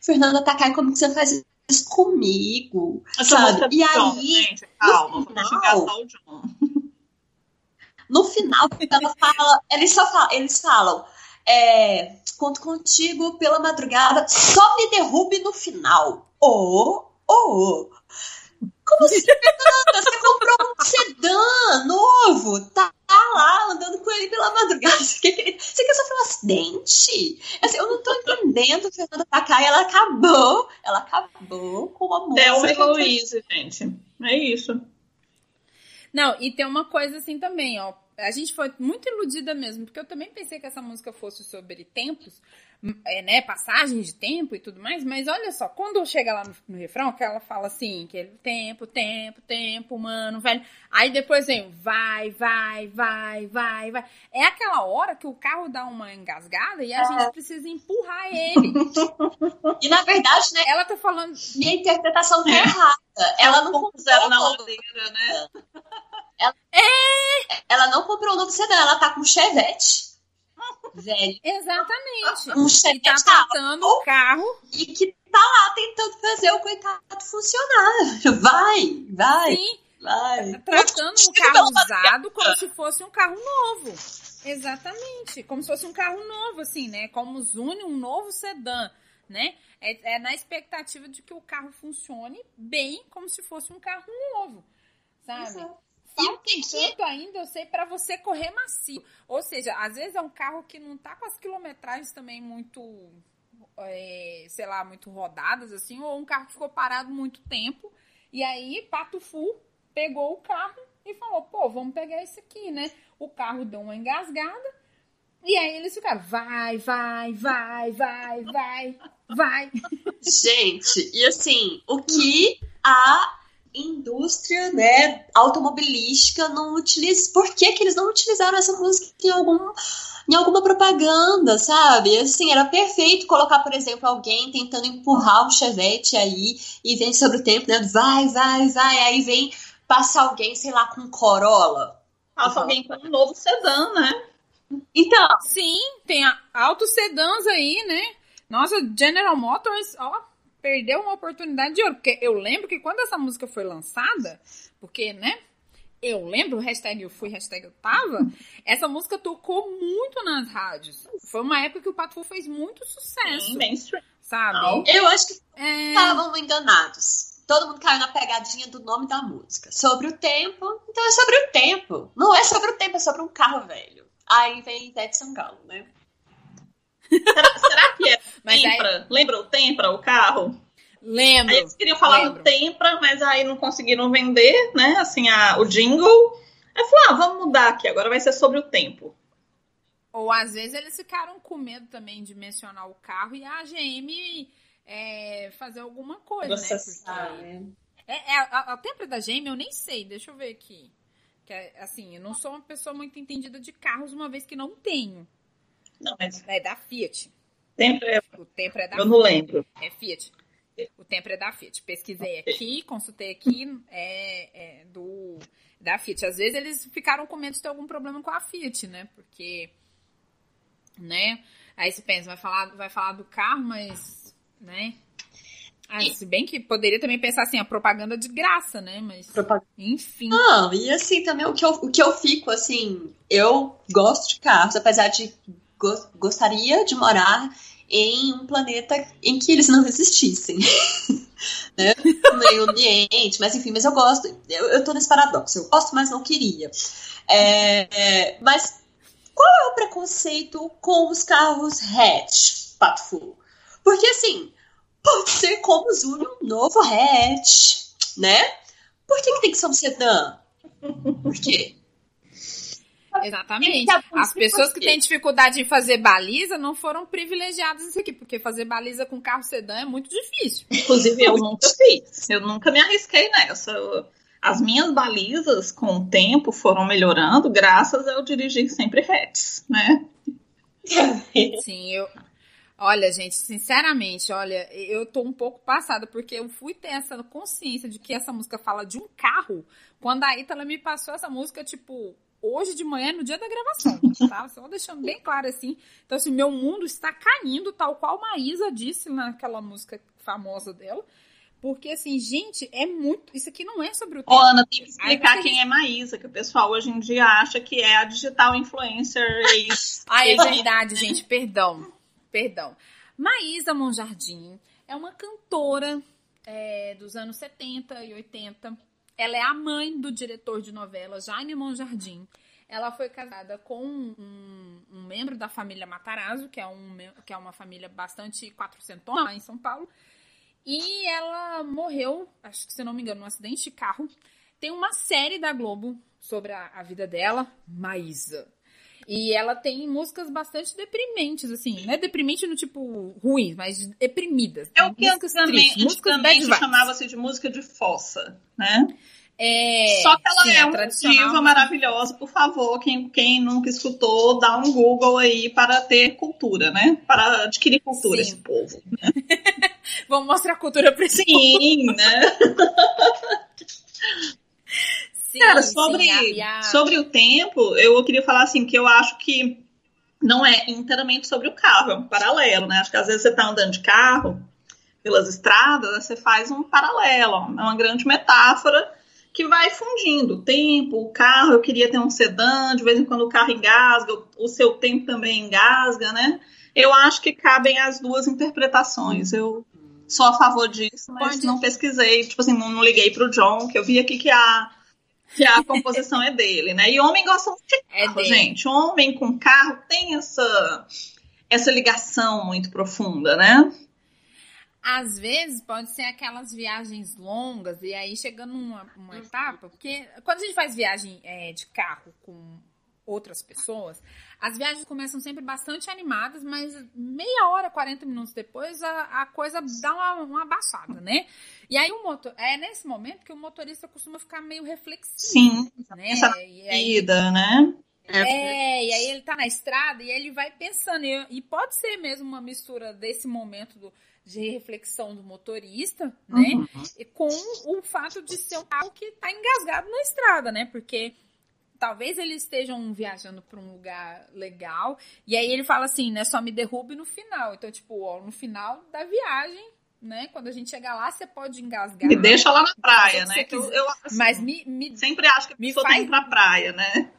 Fernanda Takai, como que você faz isso comigo? Essa sabe? E aí, gente, calma, final, o John. No final, ela fala, eles só falam, eles falam, é, conto contigo pela madrugada, só me derrube no final. Oh, oh, como assim? Você comprou um sedã novo, tá, lá andando com ele pela madrugada. Você quer, que ele, você quer sofrer um acidente? Assim, eu não tô entendendo, Fernanda Takai, ela acabou, ela acabou com uma música. É uma Heloísa, gente. É isso. Não, e tem uma coisa assim também, ó. A gente foi muito iludida mesmo, porque eu também pensei que essa música fosse sobre tempos, é, né, passagem de tempo e tudo mais, mas olha só, quando chega lá no, no refrão, que ela fala assim, que é tempo, tempo, tempo, mano, velho, aí depois vem vai, vai, vai, vai, vai, é aquela hora que o carro dá uma engasgada e a é. gente precisa empurrar ele. [laughs] e na verdade, né, ela tá falando... Minha interpretação tá errada, ela não puseram na ladeira, né? Ela, é... ela não comprou um novo sedã, ela tá com Chevette. Velho. Exatamente. Um Chevette e tá tratando o carro. E que tá lá tentando fazer o coitado funcionar. Vai, vai. Sim. Vai. Tratando um carro usado como se fosse um carro novo. Exatamente. Como se fosse um carro novo, assim, né? Como une um novo sedã, né? É, é, na expectativa de que o carro funcione bem, como se fosse um carro novo, sabe? Exato. Falta tanto ainda, eu sei, para você correr macio. Ou seja, às vezes é um carro que não tá com as quilometragens também muito, é, sei lá, muito rodadas, assim, ou um carro que ficou parado muito tempo. E aí, Pato Fu pegou o carro e falou, pô, vamos pegar esse aqui, né? O carro deu uma engasgada. E aí eles ficaram, vai, vai, vai, vai, vai, vai. Gente, e assim, o que a indústria né, automobilística não utiliza. Por que, que eles não utilizaram essa música em algum em alguma propaganda, sabe? Assim, era perfeito colocar, por exemplo, alguém tentando empurrar um chevette aí e vem sobre o tempo, né? Vai, vai, vai, aí vem passa alguém, sei lá, com Corolla. Passa alguém com um novo sedã, né? Então. Sim, tem autos sedãs aí, né? Nossa, General Motors, ó, perdeu uma oportunidade de ouro. Porque eu lembro que quando essa música foi lançada, porque, né? Eu lembro, hashtag eu fui, hashtag eu tava, essa música tocou muito nas rádios. Foi uma época que o Pato fez muito sucesso. Sim, mainstream. Sabe? Eu acho que estavam é... enganados. Todo mundo caiu na pegadinha do nome da música. Sobre o tempo, então é sobre o tempo. Não é sobre o tempo, é sobre um carro velho. Aí vem Ivete Sangalo, né? Será, será que é [laughs] mas Tempra? Aí... Lembra o Tempra, o carro? Lembro. Aí eles queriam falar lembro. do Tempra, mas aí não conseguiram vender, né? Assim, a, o jingle. Aí falou, ah, vamos mudar aqui, agora vai ser sobre o tempo. Ou às vezes eles ficaram com medo também de mencionar o carro e a GM é, fazer alguma coisa, né? Porque... É, é, a, a Tempra da GM eu nem sei, deixa eu ver aqui. Que é, assim, eu não sou uma pessoa muito entendida de carros, uma vez que não tenho. Não, mas... É da Fiat. Tempra é... O Tempra é da Eu não lembro. É Fiat. O tempo é da Fiat. Pesquisei aqui, consultei aqui, é, é do da Fiat. Às vezes eles ficaram com medo de ter algum problema com a Fiat, né? Porque, né? Aí você pensa, vai falar, vai falar do carro, mas, né? Ah, se bem que poderia também pensar assim, a propaganda de graça, né? Mas, enfim. Não, e assim, também o que, eu, o que eu fico, assim, eu gosto de carros, apesar de gostaria de morar em um planeta em que eles não existissem. [laughs] né? Meio ambiente, mas enfim, mas eu gosto, eu, eu tô nesse paradoxo, eu gosto, mas não queria. É, é, mas qual é o preconceito com os carros hatch, Pato? Porque assim, pode ser como o um novo hatch, né? Por que, que tem que ser um sedã? Por quê? Exatamente. As pessoas que têm dificuldade em fazer baliza não foram privilegiadas isso aqui, porque fazer baliza com carro sedã é muito difícil. [laughs] Inclusive, eu nunca fiz. Eu nunca me arrisquei nessa. As minhas balizas, com o tempo, foram melhorando, graças a eu dirigir sempre retos, né? [laughs] Sim, eu, Olha, gente, sinceramente, olha, eu tô um pouco passada, porque eu fui ter essa consciência de que essa música fala de um carro, quando a Ítala me passou essa música, tipo, hoje de manhã, no dia da gravação, tá? Só deixando bem claro assim. Então, assim, meu mundo está caindo, tal qual Maísa disse naquela música famosa dela. Porque, assim, gente, é muito. Isso aqui não é sobre o tempo. Ô, Ana, tem que explicar quem é Maísa, que o pessoal hoje em dia acha que é a digital influencer. [laughs] ah, é verdade, gente, perdão perdão. Maísa Monjardim é uma cantora é, dos anos 70 e 80. Ela é a mãe do diretor de novela Jaime Monjardim. Ela foi casada com um, um, membro da família Matarazzo, que é, um, que é uma família bastante quatrocentona lá em São Paulo. E ela morreu, acho que se não me engano, num acidente de carro. Tem uma série da Globo sobre a, a vida dela, Maísa. E ela tem músicas bastante deprimentes, assim. Não é deprimente no tipo ruim, mas deprimidas. É o que antigamente, antigamente chamava-se de música de fossa, né? É, Só que ela sim, é uma diva maravilhosa, por favor, quem, quem nunca escutou, dá um Google aí para ter cultura, né? Para adquirir cultura sim. esse povo. Né? [laughs] Vamos mostrar a cultura para esse Sim, povo. né? [laughs] Sim, Cara, sobre, sim, a, a... sobre o tempo, eu queria falar assim, que eu acho que não é inteiramente sobre o carro, é um paralelo, né? Acho que às vezes você tá andando de carro pelas estradas, você faz um paralelo, é uma grande metáfora que vai fundindo o tempo, o carro, eu queria ter um sedã, de vez em quando o carro engasga, o seu tempo também engasga, né? Eu acho que cabem as duas interpretações. Eu sou a favor disso, mas Pode. não pesquisei, tipo assim, não, não liguei pro John, que eu vi aqui que a que a composição é dele, né? E homem gosta muito de é carro, é gente. Homem com carro tem essa, essa ligação muito profunda, né? Às vezes pode ser aquelas viagens longas, e aí chegando numa uma etapa, porque quando a gente faz viagem é, de carro com outras pessoas, as viagens começam sempre bastante animadas, mas meia hora, 40 minutos depois, a, a coisa dá uma, uma baixada, né? E aí o motor, é nesse momento que o motorista costuma ficar meio reflexivo. Sim, né? essa vida, né? É, e aí ele tá na estrada e ele vai pensando, e, e pode ser mesmo uma mistura desse momento do, de reflexão do motorista, né? Uhum. E com o fato de ser um carro que tá engasgado na estrada, né? Porque talvez eles estejam viajando para um lugar legal. E aí ele fala assim, né? Só me derrube no final. Então, tipo, ó, no final da viagem, né? Quando a gente chegar lá, você pode engasgar. Me deixa lá na praia, né? Que eu, eu assim, Mas me, me, sempre acho que a pessoa faz... tem que ir pra praia, né?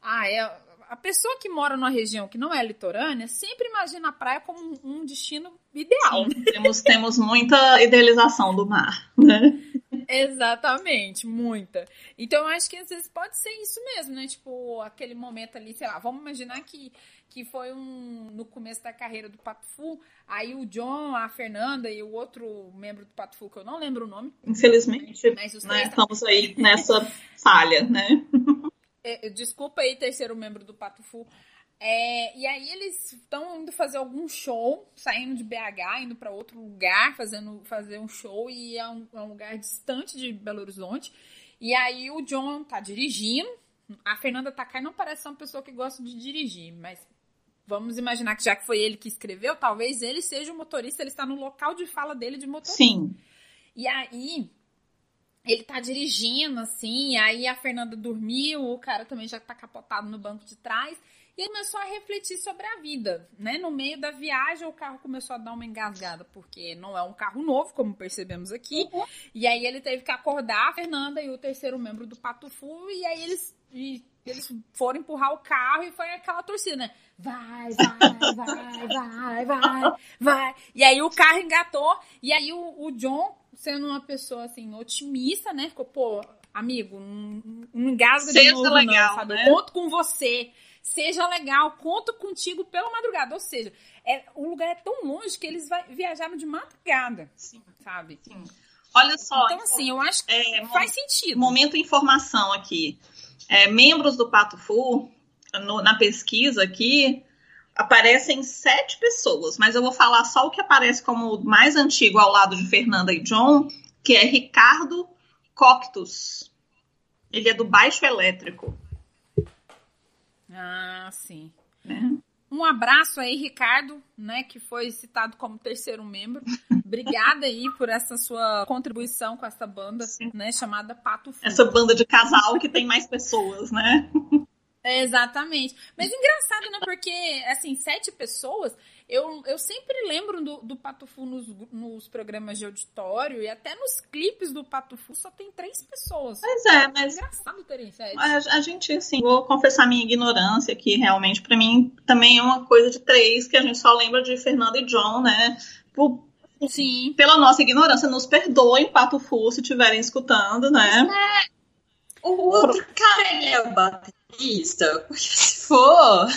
Ah, é a pessoa que mora numa região que não é litorânea sempre imagina a praia como um destino ideal. Sim, temos, temos muita idealização do mar, né? Exatamente, muita. Então eu acho que às vezes pode ser isso mesmo, né? Tipo, aquele momento ali, sei lá, vamos imaginar que, que foi um no começo da carreira do Pato Fu, aí o John, a Fernanda e o outro membro do Pato Fu, que eu não lembro o nome. Infelizmente, mas os né, estamos aí nessa [laughs] falha, né? É, desculpa aí, terceiro membro do Pato Fu. É, e aí eles estão indo fazer algum show, saindo de BH, indo para outro lugar, fazendo fazer um show e é um, é um, lugar distante de Belo Horizonte. E aí o John tá dirigindo. A Fernanda Takai não parece ser uma pessoa que gosta de dirigir, mas vamos imaginar que já que foi ele que escreveu, talvez ele seja o motorista, ele está no local de fala dele de motorista. Sim. E aí, ele tá dirigindo, assim, aí a Fernanda dormiu, o cara também já tá capotado no banco de trás. E começou a refletir sobre a vida, né? No meio da viagem, o carro começou a dar uma engasgada, porque não é um carro novo, como percebemos aqui. Uhum. E aí ele teve que acordar a Fernanda e o terceiro membro do Pato Fu, e aí eles, e eles foram empurrar o carro e foi aquela torcida, né? Vai, vai, vai, vai, vai, vai. E aí o carro engatou, e aí o, o John, sendo uma pessoa, assim, otimista, né? Ficou, pô, amigo, não, não engasga Seja de novo, legal, não, sabe? Né? Eu conto com você seja legal, conto contigo pela madrugada. Ou seja, é, o lugar é tão longe que eles vai, viajaram de madrugada, Sim. sabe? Sim. Olha só. Então, assim, eu acho que é, faz sentido. Momento informação aqui. É, membros do Pato Fu, no, na pesquisa aqui, aparecem sete pessoas, mas eu vou falar só o que aparece como mais antigo ao lado de Fernanda e John, que é Ricardo Coctus. Ele é do baixo elétrico. Ah, sim. É. Um abraço aí, Ricardo, né, que foi citado como terceiro membro. [laughs] Obrigada aí por essa sua contribuição com essa banda, sim. né, chamada Pato Fu. Essa banda de casal que tem mais pessoas, né? Exatamente. Mas engraçado, né, porque, assim, sete pessoas eu, eu sempre lembro do, do Patufu nos, nos programas de auditório e até nos clipes do Patufu só tem três pessoas. Pois é, mas. É engraçado terem sete. A, a gente, assim, vou confessar minha ignorância aqui, realmente. para mim, também é uma coisa de três que a gente só lembra de Fernando e John, né? Por, Sim. Pela nossa ignorância, nos perdoem, Patufu, se estiverem escutando, né? É. O outro cara é o baterista, porque [laughs] se for.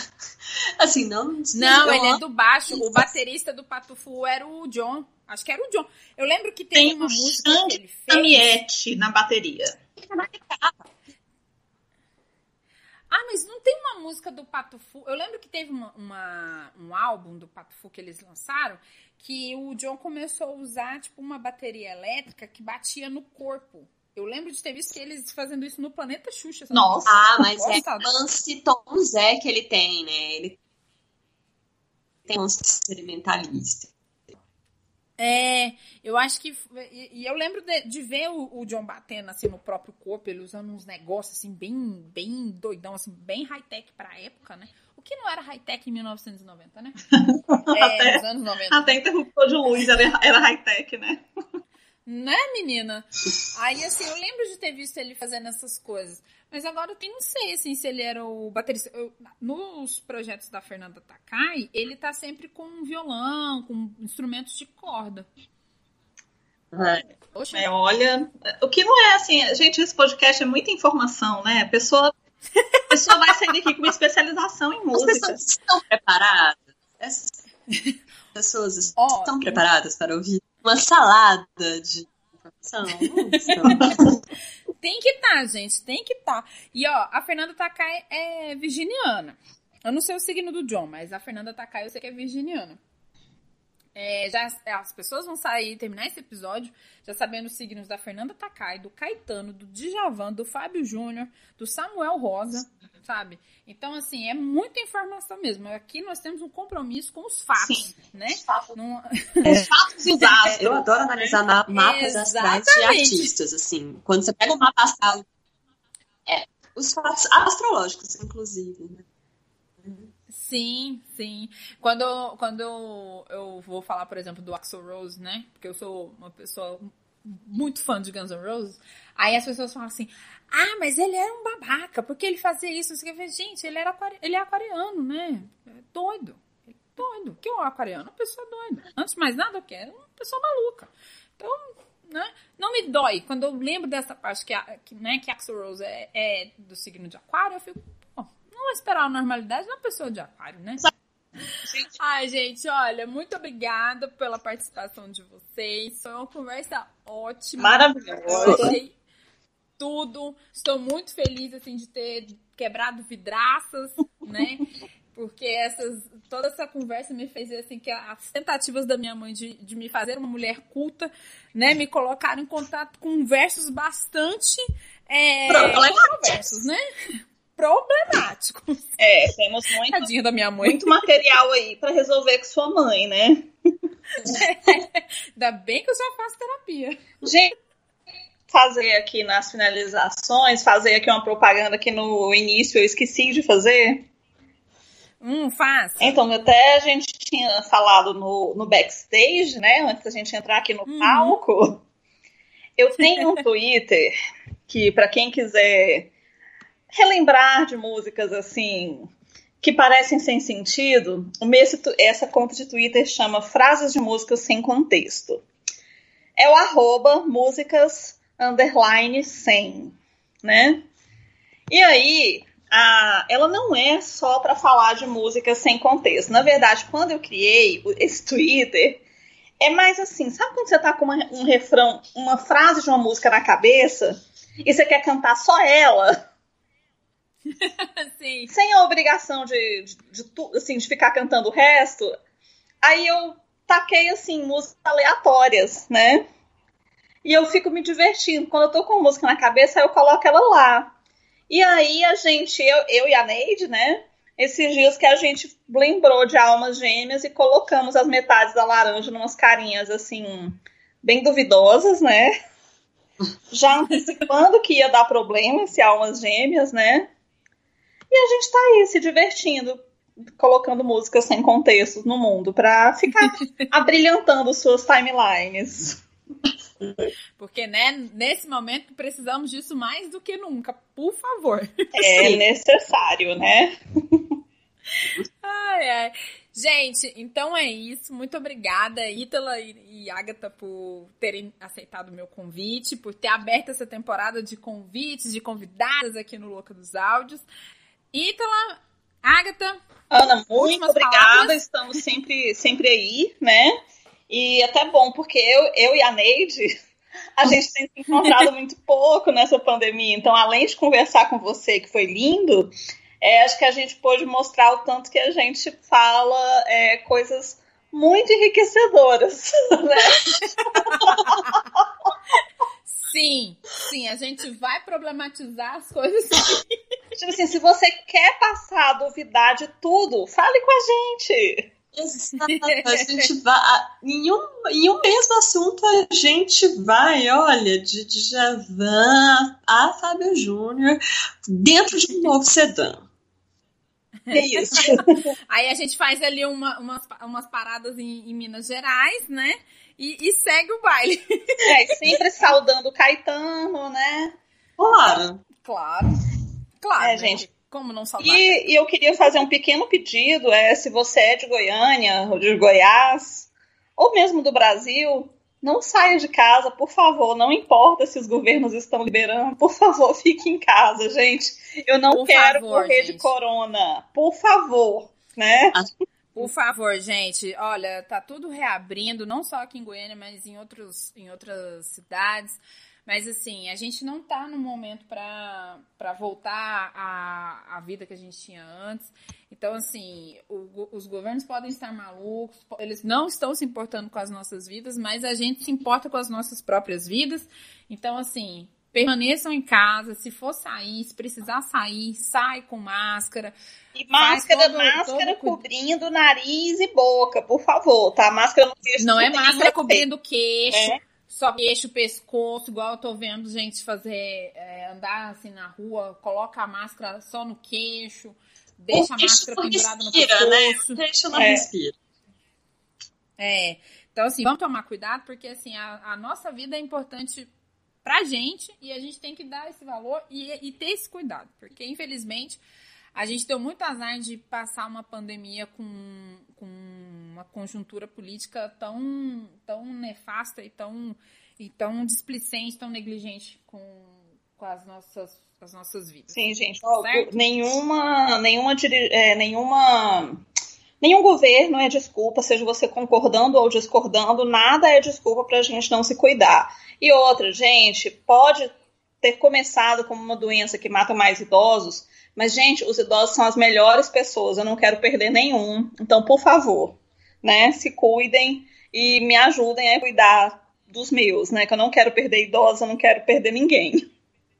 Assim, não. Não, ele é do baixo. O baterista do Patufu era o John. Acho que era o John. Eu lembro que tem, tem uma música que ele fez. Amiette na bateria. Ah, mas não tem uma música do Patufu. Eu lembro que teve uma, uma, um álbum do Patufu que eles lançaram que o John começou a usar tipo uma bateria elétrica que batia no corpo. Eu lembro de ter visto eles fazendo isso no Planeta Xuxa. Nossa, ah, mas é lance Tom Zé que ele tem, né? Ele tem um experimentalista. É, eu acho que. E, eu lembro de, de ver o, o, John batendo assim no próprio corpo, ele usando uns negócios assim, bem, bem doidão, assim, bem high-tech pra época, né? O que não era high-tech em 1990, né? [laughs] é, até, nos anos 90. Até interruptor de luz era, era high-tech, né? Né, menina? Aí, assim, eu lembro de ter visto ele fazendo essas coisas. Mas agora eu não sei, assim, se ele era o baterista. Eu, nos projetos da Fernanda Takai, ele tá sempre com um violão, com instrumentos de corda. É. é, olha, o que não é assim, gente, esse podcast é muita informação, né? A pessoa, a pessoa vai sair daqui com uma especialização em música. As pessoas estão preparadas? [laughs] Essas pessoas estão oh, preparadas para ouvir uma salada de informação. [laughs] tem que estar, tá, gente, tem que estar. Tá. E ó, a Fernanda Takai é virginiana. Eu não sei o signo do John, mas a Fernanda Takai eu sei que é virginiana. É, já, as pessoas vão sair, terminar esse episódio, já sabendo os signos da Fernanda Takai, do Caetano, do Djavan, do Fábio Júnior, do Samuel Rosa, sabe? Então, assim, é muita informação mesmo. Aqui nós temos um compromisso com os fatos, Sim. né? Os fatos, Não... é, fatos e dados. [laughs] Eu adoro analisar ma mapas astrais de artistas, assim. Quando você pega um mapa astral, é, os fatos astrológicos, inclusive, né? Sim, sim. Quando, quando eu vou falar, por exemplo, do Axel Rose, né? Porque eu sou uma pessoa muito fã de Guns N' Roses. Aí as pessoas falam assim: ah, mas ele era um babaca, porque ele fazia isso. Quer gente, ele, era ele é aquariano, né? É doido. É doido. que é um aquariano? Uma pessoa doida. Antes de mais nada, o que? É uma pessoa maluca. Então, né? Não me dói. Quando eu lembro dessa parte que, que, né, que Axel Rose é, é do signo de aquário, eu fico, não esperar a normalidade de uma pessoa de aquário, né? Ai, gente, olha, muito obrigada pela participação de vocês. Foi uma conversa ótima. Maravilhosa. Achei tudo. Estou muito feliz assim de ter quebrado vidraças, né? Porque essas, toda essa conversa me fez assim que as tentativas da minha mãe de, de me fazer uma mulher culta, né, me colocaram em contato com versos bastante é, controversos, né? Problemáticos. É, temos muito, Tadinha da minha mãe. muito material aí para resolver com sua mãe, né? [laughs] Ainda bem que eu já faço terapia. Gente, fazer aqui nas finalizações, fazer aqui uma propaganda que no início eu esqueci de fazer. Hum, faz. Então, até a gente tinha falado no, no backstage, né? Antes da gente entrar aqui no Uhum. palco. Eu tenho um Twitter que, para quem quiser relembrar de músicas assim que parecem sem sentido, essa conta de Twitter chama Frases de Músicas Sem Contexto. É o arroba músicas underline sem, né? E aí, a- ela não é só para falar de música sem contexto. Na verdade, quando eu criei esse Twitter, é mais assim, sabe quando você tá com uma- um refrão, uma frase de uma música na cabeça e você quer cantar só ela, [laughs] Sim. sem a obrigação de, de, de assim, de ficar cantando o resto? Aí eu taquei assim músicas aleatórias, né? E eu fico me divertindo. Quando eu tô com música na cabeça, eu coloco ela lá. E aí a gente, eu, eu e a Neide, né? Esses dias que a gente lembrou de almas gêmeas e colocamos as metades da laranja numas carinhas assim, bem duvidosas, né? [laughs] Já antecipando que ia dar problema esse almas gêmeas, né? E a gente tá aí se divertindo, colocando músicas sem contextos no mundo pra ficar [laughs] abrilhantando suas timelines. Porque, né, nesse momento precisamos disso mais do que nunca. Por favor. É [laughs] necessário, né? Ai, ai. Gente, então é isso. Muito obrigada, Ítala e, e Agatha, por terem aceitado o meu convite, por ter aberto essa temporada de convites, de convidadas aqui no Louca dos Áudios. Ítala, Agatha, Ana, muito obrigada. palavras. Estamos sempre, sempre aí, né? E até bom, porque eu, eu e a Neide, a gente tem se encontrado [laughs] muito pouco nessa pandemia. Então, além de conversar com você, que foi lindo, é, acho que a gente pôde mostrar o tanto que a gente fala é, coisas muito enriquecedoras. [laughs] Né? [laughs] sim, sim, a gente vai problematizar as coisas. [laughs] Tipo assim, se você quer passar a duvidar de tudo, fale com a gente. Exato, a gente vai. Em um, em um mesmo assunto, a gente vai, olha, de Djavan a Fábio Júnior, dentro de um novo sedã. É isso. [laughs] Aí a gente faz ali uma- umas, umas paradas em, em Minas Gerais, né? E, e segue o baile. [laughs] É, sempre saudando o Caetano, né? Claro. Claro. Claro, É, né? gente. Como não saudar? E, e eu queria fazer um pequeno pedido, é se você é de Goiânia, ou de Goiás, ou mesmo do Brasil, não saia de casa, por favor. Não importa se os governos estão liberando, por favor, fique em casa, gente. Eu não Por quero favor, morrer de gente. corona, por favor, né? Por favor, gente, olha, tá tudo reabrindo, não só aqui em Goiânia, mas em, outros, em outras cidades. Mas assim, a gente não tá no momento pra voltar à, à vida que a gente tinha antes. Então, assim, o os governos podem estar malucos, eles não estão se importando com as nossas vidas, mas a gente se importa com as nossas próprias vidas. Então, assim, permaneçam em casa. Se for sair, se precisar sair, sai com máscara. E máscara, todo- máscara todo- cobrindo nariz e boca, por favor, tá? Máscara no queixo. Não é máscara cobrindo queixo, É. só queixo, pescoço, igual eu tô vendo gente fazer, é, andar assim na rua, coloca a máscara só no queixo, deixa a O máscara pendurada no respira, né? pescoço. O queixo não É. respira. É. Então, assim, vamos tomar cuidado, porque assim, a, a nossa vida é importante pra gente e a gente tem que dar esse valor e, e ter esse cuidado. Porque, infelizmente, a gente deu muito azar de passar uma pandemia com, com uma conjuntura política tão, tão nefasta e tão, e tão displicente, tão negligente com, com as, nossas, as nossas vidas. Sim, gente. ó, nenhuma, nenhuma, é, nenhuma, nenhum governo é desculpa, seja você concordando ou discordando, nada é desculpa para a gente não se cuidar. E outra, gente, pode ter começado como uma doença que mata mais idosos, mas, gente, os idosos são as melhores pessoas, eu não quero perder nenhum. Então, por favor, né, se cuidem e me ajudem a cuidar dos meus, né, que eu não quero perder idosos, eu não quero perder ninguém.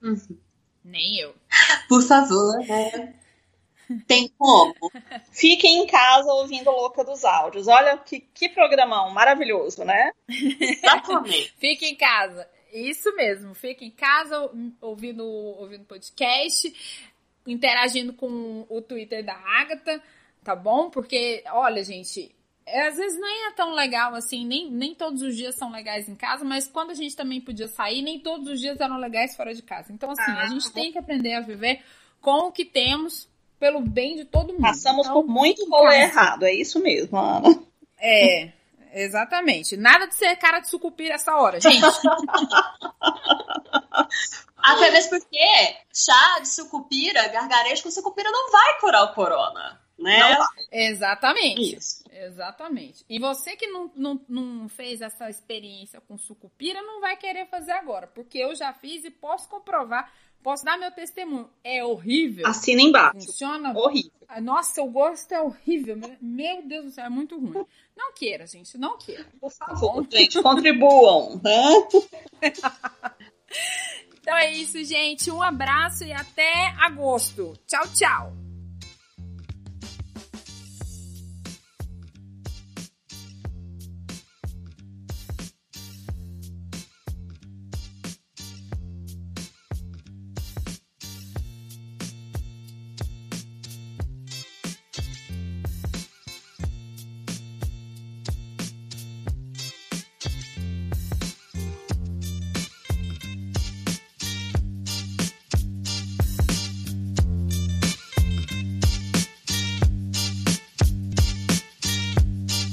Uhum. Nem eu. Por favor, né? Tem como. Fiquem em casa ouvindo Louca dos Áudios. Olha que, que programão maravilhoso, né? Exatamente. [laughs] Fique em casa. Isso mesmo. Fique em casa ouvindo ouvindo podcast, interagindo com o Twitter da Agatha, tá bom? Porque, olha, gente, às vezes nem é tão legal assim, nem, nem todos os dias são legais em casa, mas quando a gente também podia sair, nem todos os dias eram legais fora de casa. Então, assim, ah, a gente tem que aprender a viver com o que temos, pelo bem de todo mundo. Passamos então, por muito rolê errado, é isso mesmo, Ana. É, exatamente. Nada de ser cara de sucupira essa hora, gente. [laughs] Até mesmo porque chá de sucupira, gargarejo com sucupira não vai curar o corona, né? Não Exatamente. Isso. Exatamente. E você que não, não, não fez essa experiência com sucupira, não vai querer fazer agora, porque eu já fiz e posso comprovar Posso dar meu testemunho. É horrível. Assina embaixo. Funciona. Horrível. Nossa, o gosto é horrível. Meu Deus do céu, é muito ruim. Não queira, gente. Não queira. Por favor, gente, contribuam. Né? [laughs] então é isso, gente. Um abraço e até agosto. Tchau, tchau.